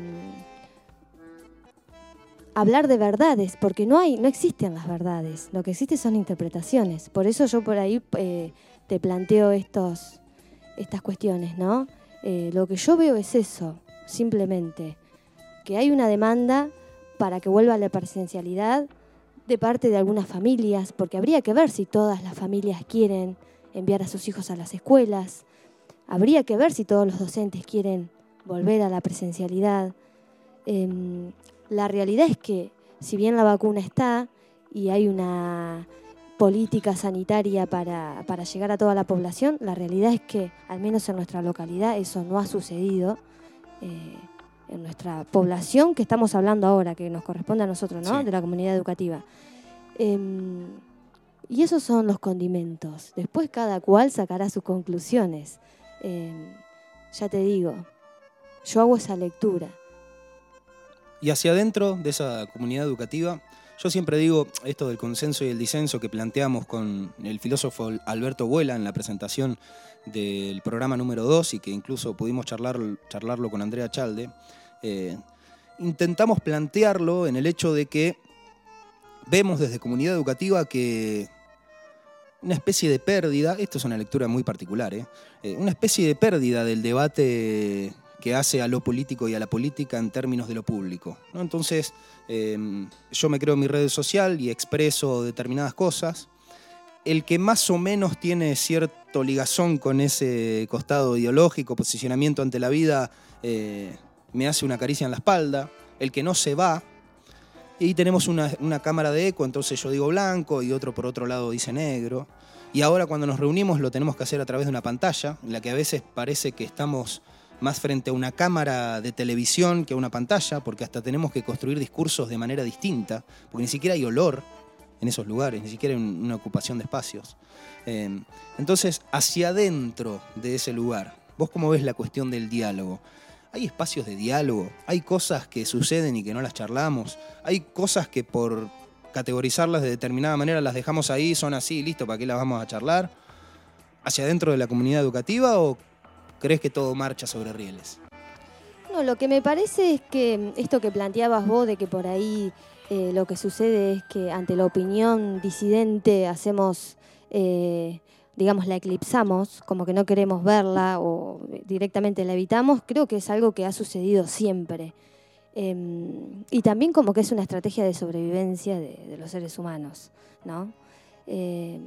hablar de verdades, porque no hay, no existen las verdades, lo que existe son interpretaciones. Por eso yo por ahí eh, te planteo estos, estas cuestiones, ¿no? Eh, lo que yo veo es eso, simplemente, que hay una demanda para que vuelva la presencialidad de parte de algunas familias, porque habría que ver si todas las familias quieren enviar a sus hijos a las escuelas, habría que ver si todos los docentes quieren volver a la presencialidad. Em, la realidad es que si bien la vacuna está y hay una política sanitaria para, llegar a toda la población, la realidad es que, al menos en nuestra localidad, eso no ha sucedido. Eh, en nuestra población que estamos hablando ahora, que nos corresponde a nosotros, ¿no? De la comunidad educativa. Em, y esos son los condimentos. Después cada cual sacará sus conclusiones. Em, ya te digo, yo hago esa lectura. Y hacia adentro de esa comunidad educativa, yo siempre digo esto del consenso y el disenso que planteamos con el filósofo Alberto Vuela en la presentación del programa número 2 y que incluso pudimos charlar, charlarlo con Andrea Chalde, eh, intentamos plantearlo en el hecho de que vemos desde comunidad educativa que una especie de pérdida, esto es una lectura muy particular, ¿eh? Eh, una especie de pérdida del debate que hace a lo político y a la política en términos de lo público. Entonces, em, yo me creo en mi red social y expreso determinadas cosas. El que más o menos tiene cierto ligazón con ese costado ideológico, posicionamiento ante la vida, eh, me hace una caricia en la espalda. El que no se va, y tenemos una, una, cámara de eco, entonces yo digo blanco y otro por otro lado dice negro. Y ahora cuando nos reunimos lo tenemos que hacer a través de una pantalla, en la que a veces parece que estamos más frente a una cámara de televisión que a una pantalla, porque hasta tenemos que construir discursos de manera distinta, porque ni siquiera hay olor en esos lugares, ni siquiera hay una ocupación de espacios. Em, entonces, hacia adentro de ese lugar, ¿vos cómo ves la cuestión del diálogo? ¿Hay espacios de diálogo? ¿Hay cosas que suceden y que no las charlamos? ¿Hay cosas que por categorizarlas de determinada manera las dejamos ahí, son así, listo, ¿para qué las vamos a charlar? ¿Hacia adentro de la comunidad educativa o crees que todo marcha sobre rieles? No, lo que me parece es que esto que planteabas vos de que por ahí eh, lo que sucede es que ante la opinión disidente hacemos, eh, digamos, la eclipsamos, como que no queremos verla o directamente la evitamos, creo que es algo que ha sucedido siempre. Em, y también como que es una estrategia de sobrevivencia de, los seres humanos, ¿no? Eh,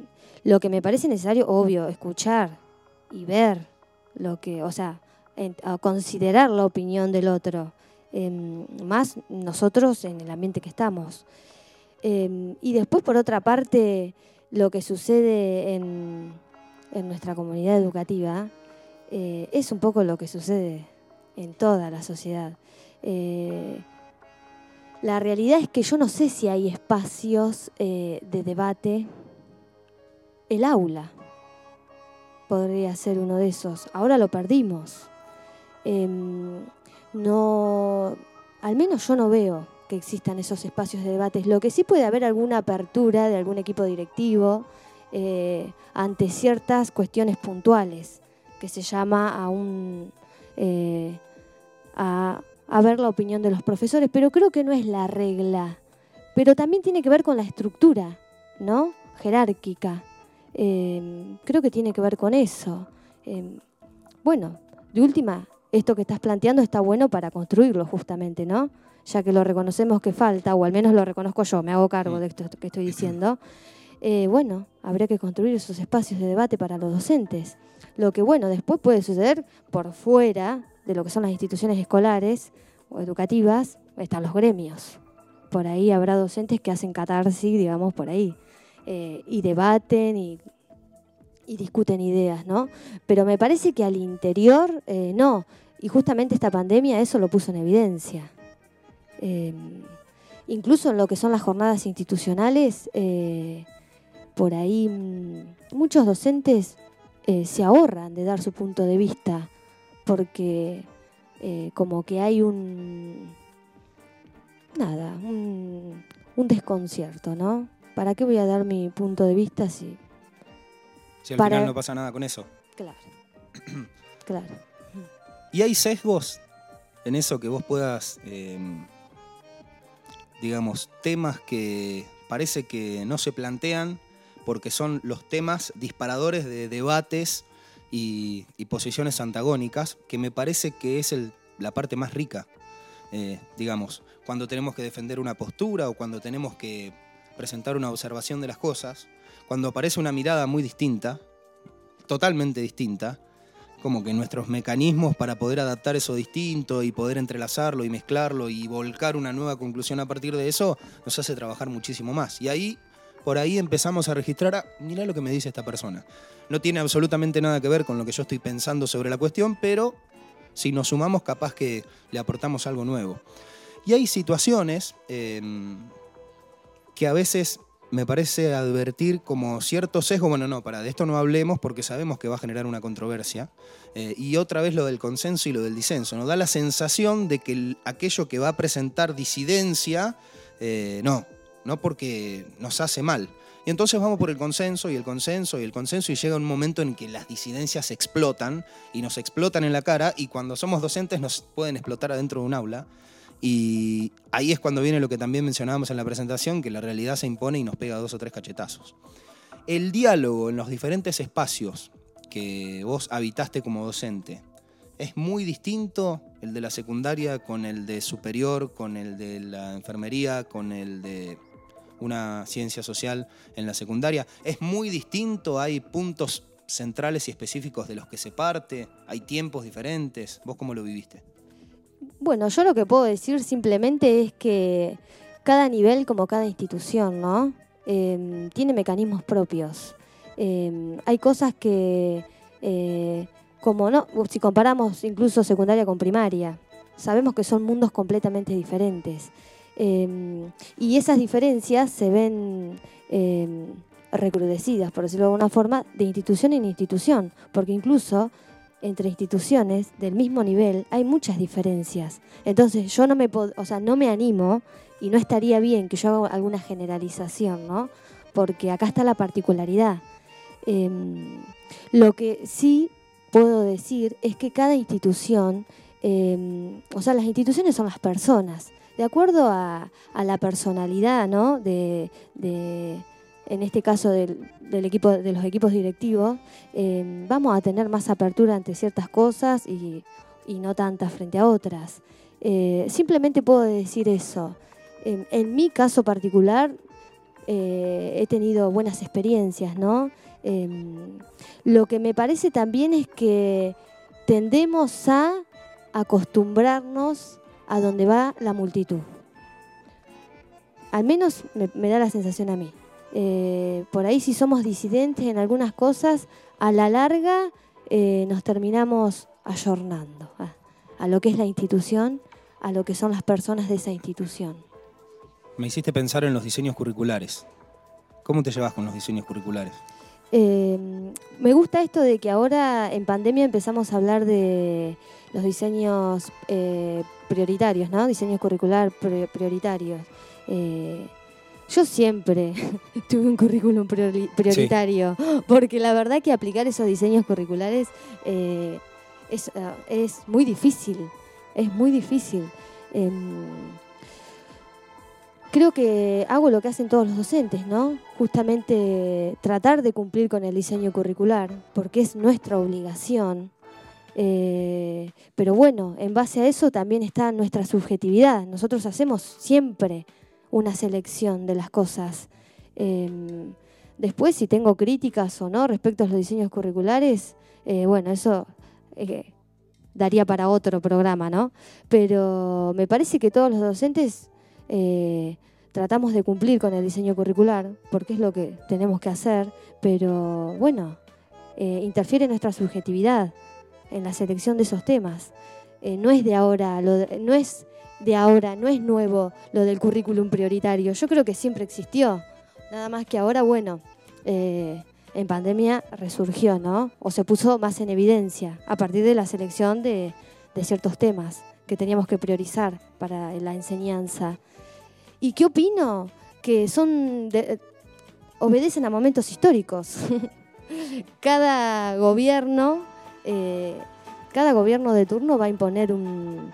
lo que me parece necesario, obvio, escuchar y ver lo que, o sea, considerar la opinión del otro, em, más nosotros en el ambiente que estamos. Em, y después, por otra parte, lo que sucede en, en nuestra comunidad educativa eh, es un poco lo que sucede en toda la sociedad. Eh, la realidad es que yo no sé si hay espacios eh, de debate. El aula podría ser uno de esos. Ahora lo perdimos. Em, no, al menos yo no veo que existan esos espacios de debates. Lo que sí puede haber alguna apertura de algún equipo directivo eh, ante ciertas cuestiones puntuales, que se llama a un eh, a, a ver la opinión de los profesores, pero creo que no es la regla. Pero también tiene que ver con la estructura, ¿no? Jerárquica. Em, creo que tiene que ver con eso. Em, bueno, de última, esto que estás planteando está bueno para construirlo justamente, ¿no? Ya que lo reconocemos que falta, o al menos lo reconozco yo, me hago cargo de esto que estoy diciendo. Eh, bueno, habría que construir esos espacios de debate para los docentes. Lo que, bueno, después puede suceder por fuera de lo que son las instituciones escolares o educativas, están los gremios. Por ahí habrá docentes que hacen catarsis, digamos, por ahí. Eh, y debaten y discuten ideas, ¿no? Pero me parece que al interior eh, no. Y justamente esta pandemia eso lo puso en evidencia. Em, incluso en lo que son las jornadas institucionales, eh, por ahí mm, muchos docentes se ahorran de dar su punto de vista porque como que hay un nada, un, un desconcierto, ¿no? ¿Para qué voy a dar mi punto de vista si si al final no pasa nada con eso. Claro. (clears throat) claro. ¿Y hay sesgos en eso que vos puedas, em, digamos, temas que parece que no se plantean porque son los temas disparadores de debates y, posiciones antagónicas, que me parece que es la parte más rica, eh, digamos, cuando tenemos que defender una postura o cuando tenemos que presentar una observación de las cosas, cuando aparece una mirada muy distinta, totalmente distinta, como que nuestros mecanismos para poder adaptar eso distinto y poder entrelazarlo y mezclarlo y volcar una nueva conclusión a partir de eso, nos hace trabajar muchísimo más. Y ahí, por ahí empezamos a registrar, ah, mira lo que me dice esta persona. No tiene absolutamente nada que ver con lo que yo estoy pensando sobre la cuestión, pero si nos sumamos capaz que le aportamos algo nuevo. Y hay situaciones em, que a veces me parece advertir como cierto sesgo, bueno, no, para de esto no hablemos porque sabemos que va a generar una controversia. Eh, y otra vez lo del consenso y lo del disenso, nos da la sensación de que aquello que va a presentar disidencia, eh, no, no porque nos hace mal. Y entonces vamos por el consenso y el consenso y el consenso y llega un momento en que las disidencias explotan y nos explotan en la cara y cuando somos docentes nos pueden explotar adentro de un aula. Y ahí es cuando viene lo que también mencionábamos en la presentación, que la realidad se impone y nos pega dos o tres cachetazos. El diálogo en los diferentes espacios que vos habitaste como docente, ¿es muy distinto el de la secundaria con el de superior, con el de la enfermería, con el de una ciencia social en la secundaria? ¿Es muy distinto? ¿Hay puntos centrales y específicos de los que se parte? ¿Hay tiempos diferentes? ¿Vos cómo lo viviste? Bueno, yo lo que puedo decir simplemente es que cada nivel, como cada institución, ¿no? Em, tiene mecanismos propios. Em, hay cosas que, eh, como no, si comparamos incluso secundaria con primaria, sabemos que son mundos completamente diferentes. Em, y esas diferencias se ven recrudecidas, por decirlo de alguna forma, de institución en institución, porque incluso entre instituciones del mismo nivel hay muchas diferencias. Entonces yo no me, o sea, no me animo y no estaría bien que yo haga alguna generalización, ¿no? Porque acá está la particularidad. Em, lo que sí puedo decir es que cada institución, em, o sea, las instituciones son las personas. De acuerdo a, la personalidad, ¿no? de en este caso del, equipo, de los equipos directivos, eh, vamos a tener más apertura ante ciertas cosas y, no tantas frente a otras. Eh, simplemente puedo decir eso. en mi caso particular, eh, he tenido buenas experiencias, ¿no? Em, lo que me parece también es que tendemos a acostumbrarnos a donde va la multitud. Al menos me da la sensación a mí. Eh, por ahí si somos disidentes en algunas cosas, a la larga eh, nos terminamos ayornando a, lo que es la institución, a lo que son las personas de esa institución. Me hiciste pensar en los diseños curriculares. ¿Cómo te llevas con los diseños curriculares? Eh, me gusta esto de que ahora en pandemia empezamos a hablar de los diseños prioritarios, ¿no? Diseños curricular prioritarios. Yo siempre (laughs) tuve un currículum prioritario, porque la verdad que aplicar esos diseños curriculares eh, es, eh, es, muy difícil, es muy difícil. Em, creo que hago lo que hacen todos los docentes, ¿no? Justamente tratar de cumplir con el diseño curricular, porque es nuestra obligación. Eh, pero bueno, en base a eso también está nuestra subjetividad. Nosotros hacemos siempre una selección de las cosas. Em, después, si tengo críticas o no respecto a los diseños curriculares, eh, bueno, eso eh, daría para otro programa, ¿no? Pero me parece que todos los docentes eh, tratamos de cumplir con el diseño curricular, porque es lo que tenemos que hacer, pero bueno, interfiere nuestra subjetividad, en la selección de esos temas. No es de ahora, no es de ahora, no es nuevo lo del currículum prioritario. Yo creo que siempre existió. Nada más que ahora, bueno, eh, en pandemia resurgió, ¿no? O se puso más en evidencia a partir de la selección de, ciertos temas que teníamos que priorizar para la enseñanza. ¿Y qué opino? Que son obedecen a momentos históricos. (laughs) cada gobierno, eh, cada gobierno de turno va a imponer un,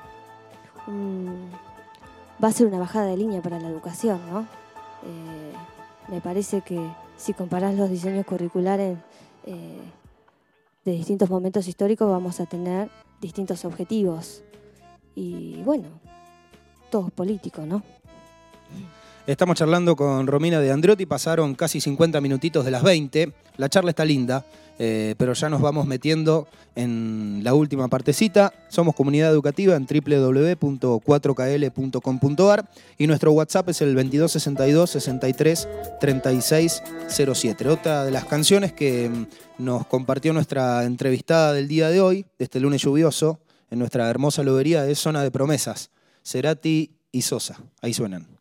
va a ser una bajada de línea para la educación, ¿no? Eh, me parece que si comparás los diseños curriculares eh, de distintos momentos históricos, vamos a tener distintos objetivos. Y bueno, todo es político, ¿no? Estamos charlando con Romina de Andriotti, pasaron casi 50 minutitos de las 20. La charla está linda, eh, pero ya nos vamos metiendo en la última partecita. Somos comunidad educativa en www.4kl.com.ar y nuestro WhatsApp es el 2262 63 36 07. Otra de las canciones que mm, nos compartió nuestra entrevistada del día de hoy, de este lunes lluvioso, en nuestra hermosa lobería, es Zona de Promesas. Cerati y Sosa. Ahí suenan.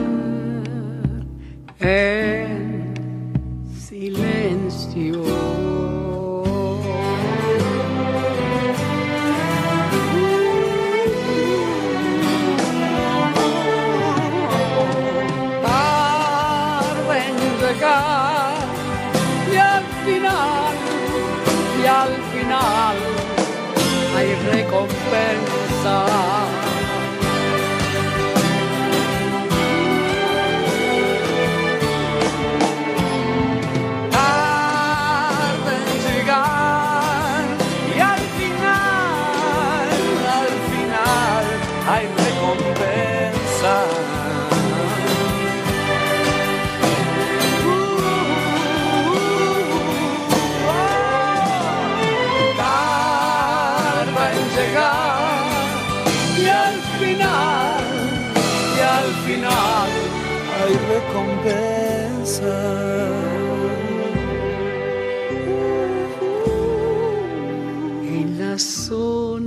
en silencio. Llegar y al final, y al final hay recompensa.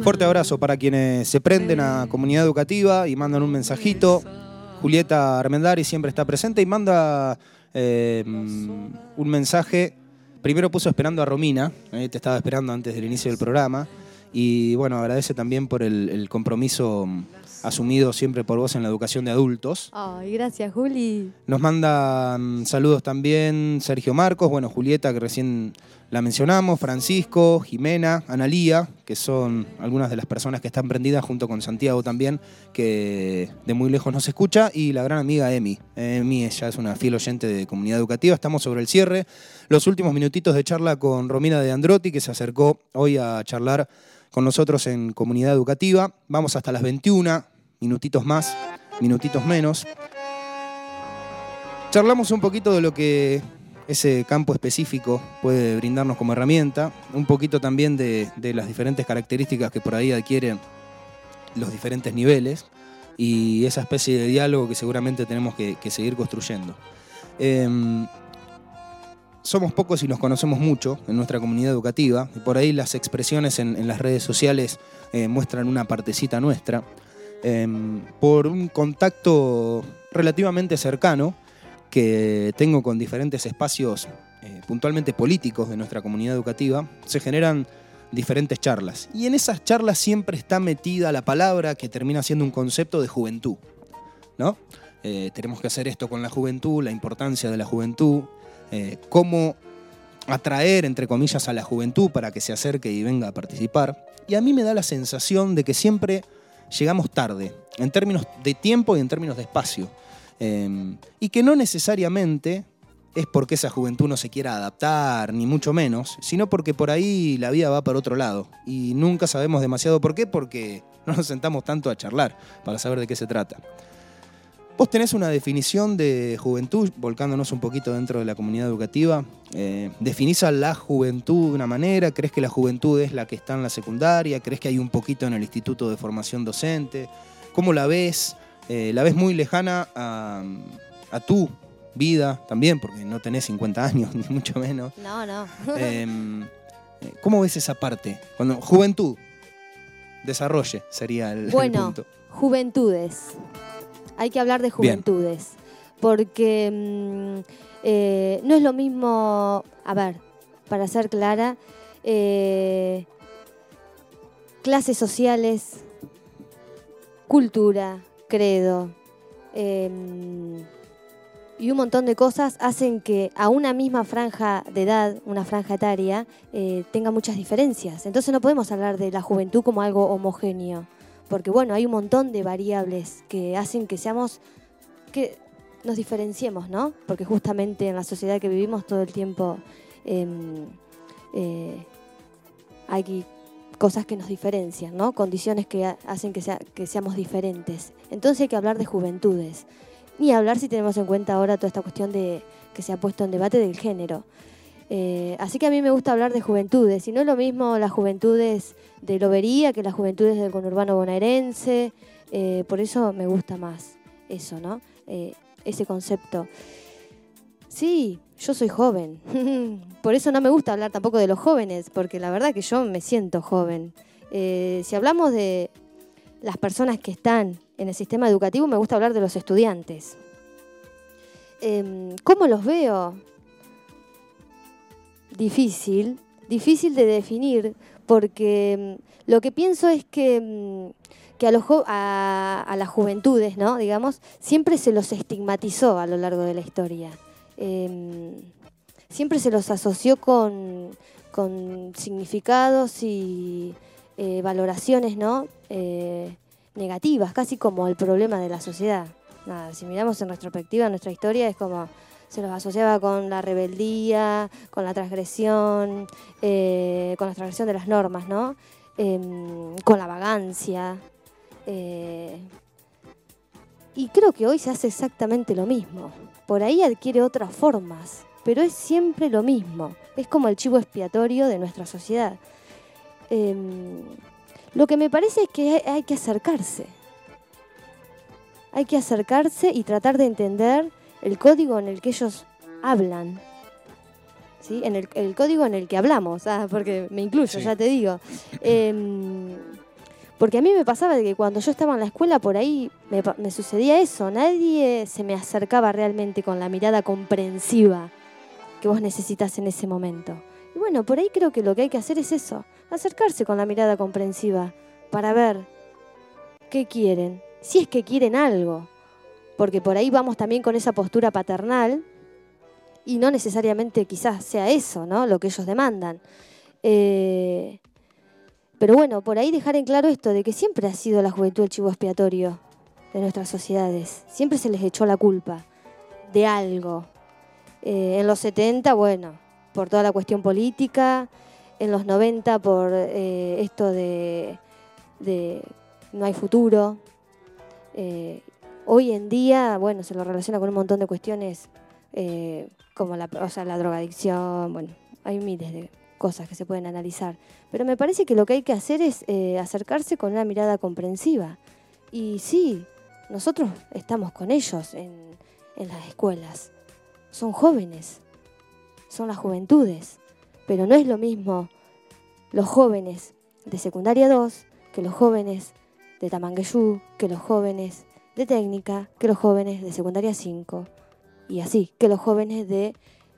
Fuerte abrazo para quienes se prenden a comunidad educativa y mandan un mensajito. Julieta Armendari siempre está presente y manda eh, un mensaje. Primero puso esperando a Romina, eh, te estaba esperando antes del inicio del programa. Y bueno, agradece también por el, compromiso asumido siempre por vos en la educación de adultos. Ay, gracias, Juli. Nos mandan saludos también Sergio Marcos, bueno, Julieta, que recién la mencionamos, Francisco, Jimena, Analía, que son algunas de las personas que están prendidas, junto con Santiago también, que de muy lejos nos escucha, y la gran amiga Emi. Emi, ella es una fiel oyente de comunidad educativa. Estamos sobre el cierre. Los últimos minutitos de charla con Romina de Androtti, que se acercó hoy a charlar con nosotros en comunidad educativa. Vamos hasta las 21, minutitos más, minutitos menos. Charlamos un poquito de lo que ese campo específico puede brindarnos como herramienta, un poquito también de, las diferentes características que por ahí adquieren los diferentes niveles y esa especie de diálogo que seguramente tenemos que, seguir construyendo. Em, somos pocos y nos conocemos mucho en nuestra comunidad educativa, y por ahí las expresiones en, las redes sociales eh, muestran una partecita nuestra. Em, por un contacto relativamente cercano que tengo con diferentes espacios eh, puntualmente políticos de nuestra comunidad educativa, se generan diferentes charlas. Y en esas charlas siempre está metida la palabra que termina siendo un concepto de juventud. ¿no? Eh, tenemos que hacer esto con la juventud, la importancia de la juventud, eh, cómo atraer, entre comillas, a la juventud para que se acerque y venga a participar. Y a mí me da la sensación de que siempre llegamos tarde, en términos de tiempo y en términos de espacio. Em, y que no necesariamente es porque esa juventud no se quiera adaptar, ni mucho menos, sino porque por ahí la vida va para otro lado. Y nunca sabemos demasiado por qué, porque no nos sentamos tanto a charlar para saber de qué se trata. Vos tenés una definición de juventud, volcándonos un poquito dentro de la comunidad educativa. Eh, ¿Definís a la juventud de una manera? ¿Crees que la juventud es la que está en la secundaria? ¿Crees que hay un poquito en el Instituto de Formación Docente? ¿Cómo la ves? Eh, ¿La ves muy lejana a, tu vida también? Porque no tenés 50 años, (laughs) ni mucho menos. No, no. Em, eh, ¿Cómo ves esa parte? Cuando juventud, desarrolle sería el, bueno, punto. Juventudes hay que hablar de juventudes, porque mm, eh, no es lo mismo, a ver, para ser clara, eh, clases sociales, cultura, credo em, y un montón de cosas hacen que a una misma franja de edad, una franja etaria, eh, tenga muchas diferencias. Entonces no podemos hablar de la juventud como algo homogéneo porque bueno, hay un montón de variables que hacen que seamos, que nos diferenciemos, ¿no? Porque justamente en la sociedad que vivimos todo el tiempo em, eh, hay cosas que nos diferencian, ¿no? Condiciones que hacen que, que seamos diferentes. Entonces hay que hablar de juventudes. Ni hablar si tenemos en cuenta ahora toda esta cuestión de que se ha puesto en debate del género. Eh, así que a mí me gusta hablar de juventudes, y no es lo mismo las juventudes de Lobería que las juventudes del conurbano bonaerense, eh, por eso me gusta más eso, ¿no? Eh, ese concepto. Sí, yo soy joven, (laughs) por eso no me gusta hablar tampoco de los jóvenes, porque la verdad que yo me siento joven. si hablamos de las personas que están en el sistema educativo, me gusta hablar de los estudiantes. Em, ¿Cómo los veo? difícil, difícil de definir, porque mm, lo que pienso es que, mm, a, los a, las juventudes, ¿no? digamos, siempre se los estigmatizó a lo largo de la historia. Em, siempre se los asoció con, significados y eh, valoraciones. Eh, negativas, casi como el problema de la sociedad. Si miramos en retrospectiva nuestra historia es como se los asociaba con la rebeldía, con la transgresión, eh, con la transgresión de las normas, ¿no? Em, con la vagancia. Eh, y creo que hoy se hace exactamente lo mismo. Por ahí adquiere otras formas, pero es siempre lo mismo. Es como el chivo expiatorio de nuestra sociedad. Em, lo que me parece es que hay que acercarse. Hay que acercarse y tratar de entender el código en el que ellos hablan. ¿Sí? En el, código en el que hablamos, ah, porque me incluyo, ya te digo. Em, porque a mí me pasaba de que cuando yo estaba en la escuela por ahí me, sucedía eso, nadie se me acercaba realmente con la mirada comprensiva que vos necesitas en ese momento. Y bueno, por ahí creo que lo que hay que hacer es eso, acercarse con la mirada comprensiva para ver qué quieren, si es que quieren algo, porque por ahí vamos también con esa postura paternal y no necesariamente quizás sea eso, ¿no? Lo que ellos demandan. Eh, pero bueno, por ahí dejar en claro esto de que siempre ha sido la juventud el chivo expiatorio de nuestras sociedades. Siempre se les echó la culpa de algo. Eh, en los 70, bueno, por toda la cuestión política, en los 90 por eh, esto de, no hay futuro. Hoy en día, bueno, se lo relaciona con un montón de cuestiones como la, o sea, la drogadicción, bueno, hay miles de cosas que se pueden analizar. Pero me parece que lo que hay que hacer es eh, acercarse con una mirada comprensiva. Y sí, nosotros estamos con ellos en, en las escuelas. Son jóvenes, son las juventudes. Pero no es lo mismo los jóvenes de secundaria 2 que los jóvenes de Tamangueyú, que los jóvenes de técnica, que los jóvenes de secundaria 5 y así, que los jóvenes de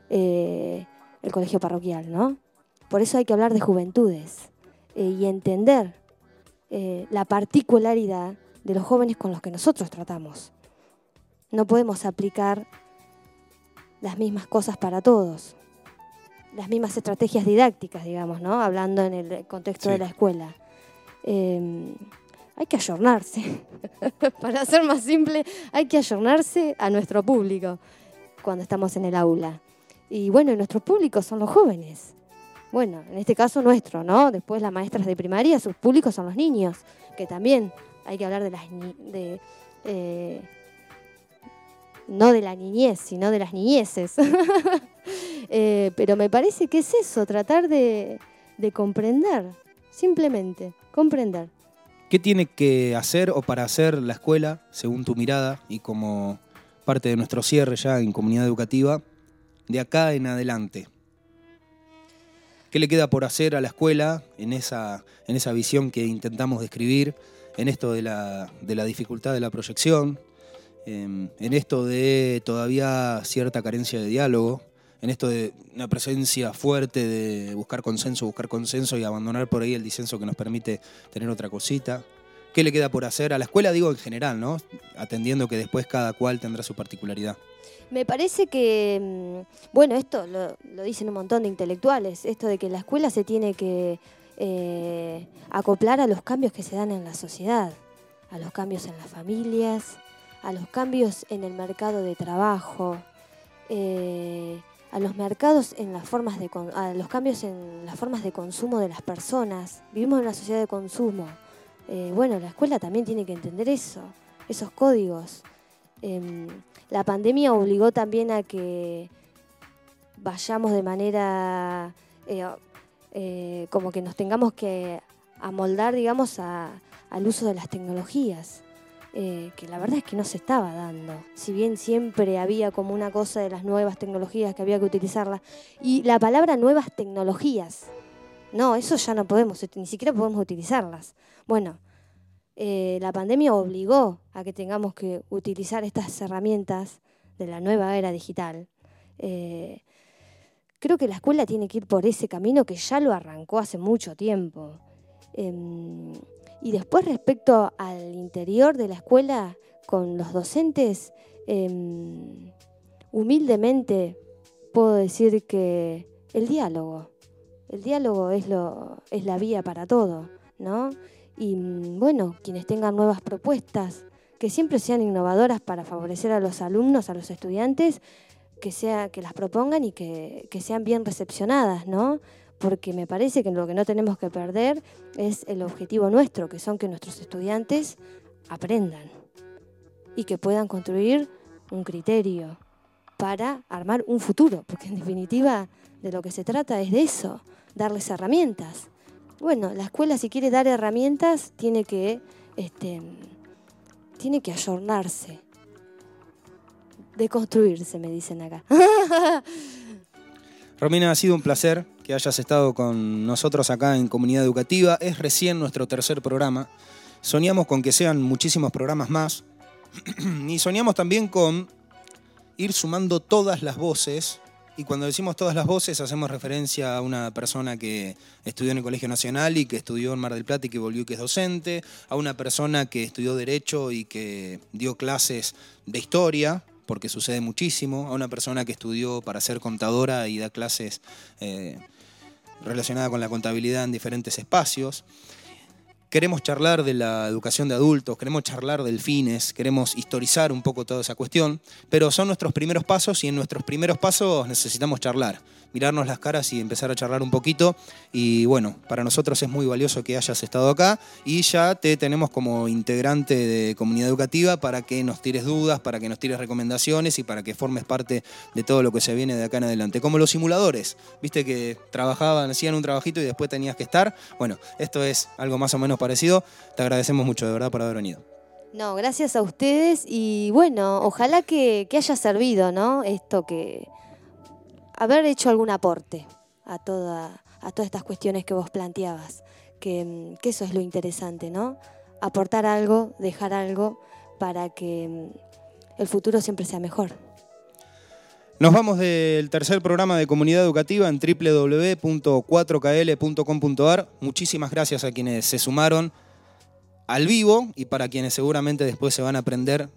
eh, el colegio parroquial, ¿no? Por eso hay que hablar de juventudes eh, y entender eh, la particularidad de los jóvenes con los que nosotros tratamos. No podemos aplicar las mismas cosas para todos, las mismas estrategias didácticas, digamos, ¿no? Hablando en el contexto de la escuela. Hay que ayornarse. (laughs) Para ser más simple, hay que ayornarse a nuestro público cuando estamos en el aula. Y bueno, nuestro público son los jóvenes. Bueno, en este caso nuestro, ¿no? Después las maestras de primaria, sus públicos son los niños, que también hay que hablar de las de, eh, no de la niñez, sino de las niñeces. (laughs) Eh, pero me parece que es eso, tratar de comprender, simplemente, comprender. ¿Qué tiene que hacer o para hacer la escuela, según tu mirada y como parte de nuestro cierre ya en comunidad educativa, de acá en adelante? ¿Qué le queda por hacer a la escuela en esa, en esa visión que intentamos describir, en esto de la, dificultad de la proyección, en esto de todavía cierta carencia de diálogo, en esto de una presencia fuerte de buscar consenso, buscar consenso y abandonar por ahí el disenso que nos permite tener otra cosita. ¿Qué le queda por hacer a la escuela? Digo en general, ¿no? Atendiendo que después cada cual tendrá su particularidad. Me parece que, mm, bueno, esto lo, dicen un montón de intelectuales, esto de que la escuela se tiene que eh, acoplar a los cambios que se dan en la sociedad, a los cambios en las familias, a los cambios en el mercado de trabajo, eh, a los mercados en las formas de a los cambios en las formas de consumo de las personas. Vivimos en una sociedad de consumo. Eh, bueno, la escuela también tiene que entender eso, esos códigos. Em, la pandemia obligó también a que vayamos de manera eh, eh, como que nos tengamos que amoldar, digamos, al uso de las tecnologías. Eh, que la verdad es que no se estaba dando. Si bien siempre había como una cosa de las nuevas tecnologías que había que utilizarlas. Y la palabra nuevas tecnologías, no, eso ya no podemos, ni siquiera podemos utilizarlas. Bueno, eh, la pandemia obligó a que tengamos que utilizar estas herramientas de la nueva era digital. Eh, creo que la escuela tiene que ir por ese camino que ya lo arrancó hace mucho tiempo. Em, y después respecto al interior de la escuela con los docentes, em, humildemente puedo decir que el diálogo, el diálogo es, lo, es la vía para todo, ¿no? Y mm, bueno, quienes tengan nuevas propuestas, que siempre sean innovadoras para favorecer a los alumnos, a los estudiantes, que, sea, que las propongan y que, que sean bien recepcionadas, ¿no? Porque me parece que lo que no tenemos que perder es el objetivo nuestro, que son que nuestros estudiantes aprendan y que puedan construir un criterio para armar un futuro, porque en definitiva de lo que se trata es de eso, darles herramientas. Bueno, la escuela si quiere dar herramientas tiene que, este, tiene que ayornarse, deconstruirse, me dicen acá. (laughs) Romina, ha sido un placer que hayas estado con nosotros acá en Comunidad Educativa. Es recién nuestro tercer programa. Soñamos con que sean muchísimos programas más. (clears throat) y soñamos también con ir sumando todas las voces Y cuando decimos todas las voces, hacemos referencia a una persona que estudió en el Colegio Nacional y que estudió en Mar del Plata y que volvió y que es docente, a una persona que estudió Derecho y que dio clases de historia, porque sucede muchísimo, a una persona que estudió para ser contadora y da clases eh, relacionadas con la contabilidad en diferentes espacios. Queremos charlar de la educación de adultos, queremos charlar del fines, queremos historizar un poco toda esa cuestión, pero son nuestros primeros pasos y en nuestros primeros pasos necesitamos charlar mirarnos las caras y empezar a charlar un poquito. Y bueno, para nosotros es muy valioso que hayas estado acá y ya te tenemos como integrante de comunidad educativa para que nos tires dudas, para que nos tires recomendaciones y para que formes parte de todo lo que se viene de acá en adelante. Como los simuladores, viste que trabajaban, hacían un trabajito y después tenías que estar. Bueno, esto es algo más o menos parecido. Te agradecemos mucho de verdad por haber venido. No, gracias a ustedes y bueno, ojalá que, que haya servido, ¿no? Esto que, haber hecho algún aporte a, toda, a todas estas cuestiones que vos planteabas, que, eso es lo interesante, ¿no? Aportar algo, dejar algo para que mm, el futuro siempre sea mejor. Nos vamos del tercer programa de comunidad educativa en www.4kl.com.ar. Muchísimas gracias a quienes se sumaron al vivo y para quienes seguramente después se van a aprender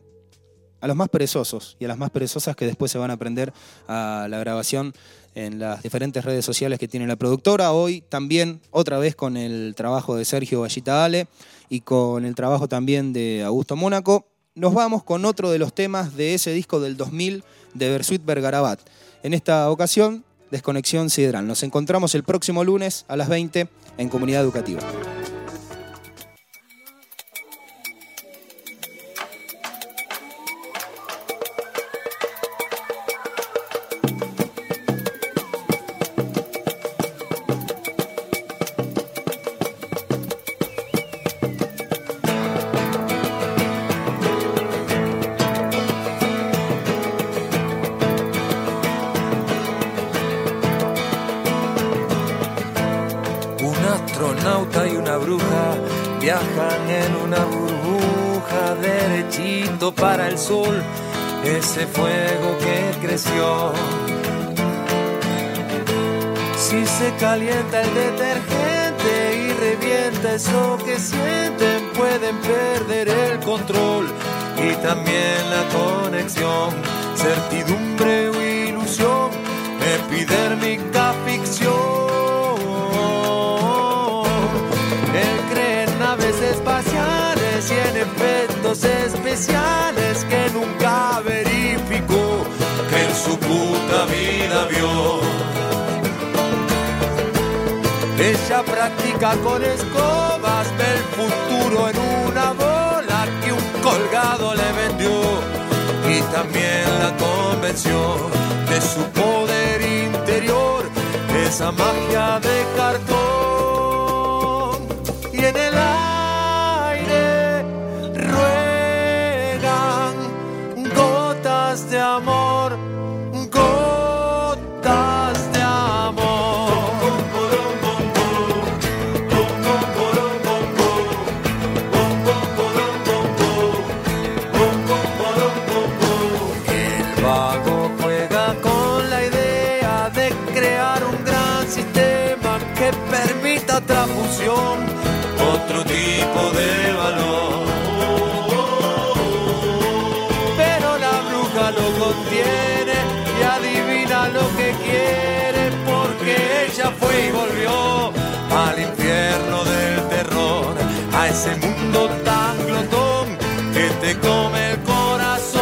a los más perezosos y a las más perezosas que después se van a aprender a la grabación en las diferentes redes sociales que tiene la productora. Hoy también, otra vez con el trabajo de Sergio Vallita Ale y con el trabajo también de Augusto Mónaco, nos vamos con otro de los temas de ese disco del 2000 de Bersuit Bergarabat. En esta ocasión, Desconexión Sideral. Nos encontramos el próximo lunes a las 20 en Comunidad Educativa. Fuego que creció. Si se calienta el detergente y revienta eso que sienten, pueden perder el control y también la conexión, certidumbre o ilusión, epidérmica ficción. Efectos especiales que nunca verificó que en su puta vida vio. Ella practica con escobas, ve el futuro en una bola que un colgado le vendió y también la convenció de su poder interior, esa magia de cartón y en el de ese mundo tan glotón que te come el corazón.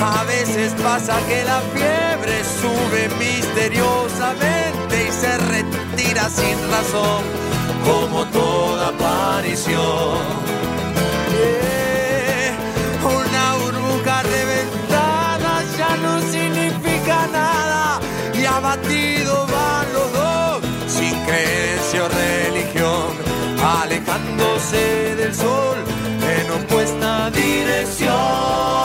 A veces pasa que la fiebre sube misteriosamente y se retira sin razón, como toda aparición. reventada ya no significa nada y abatido del sol en opuesta dirección.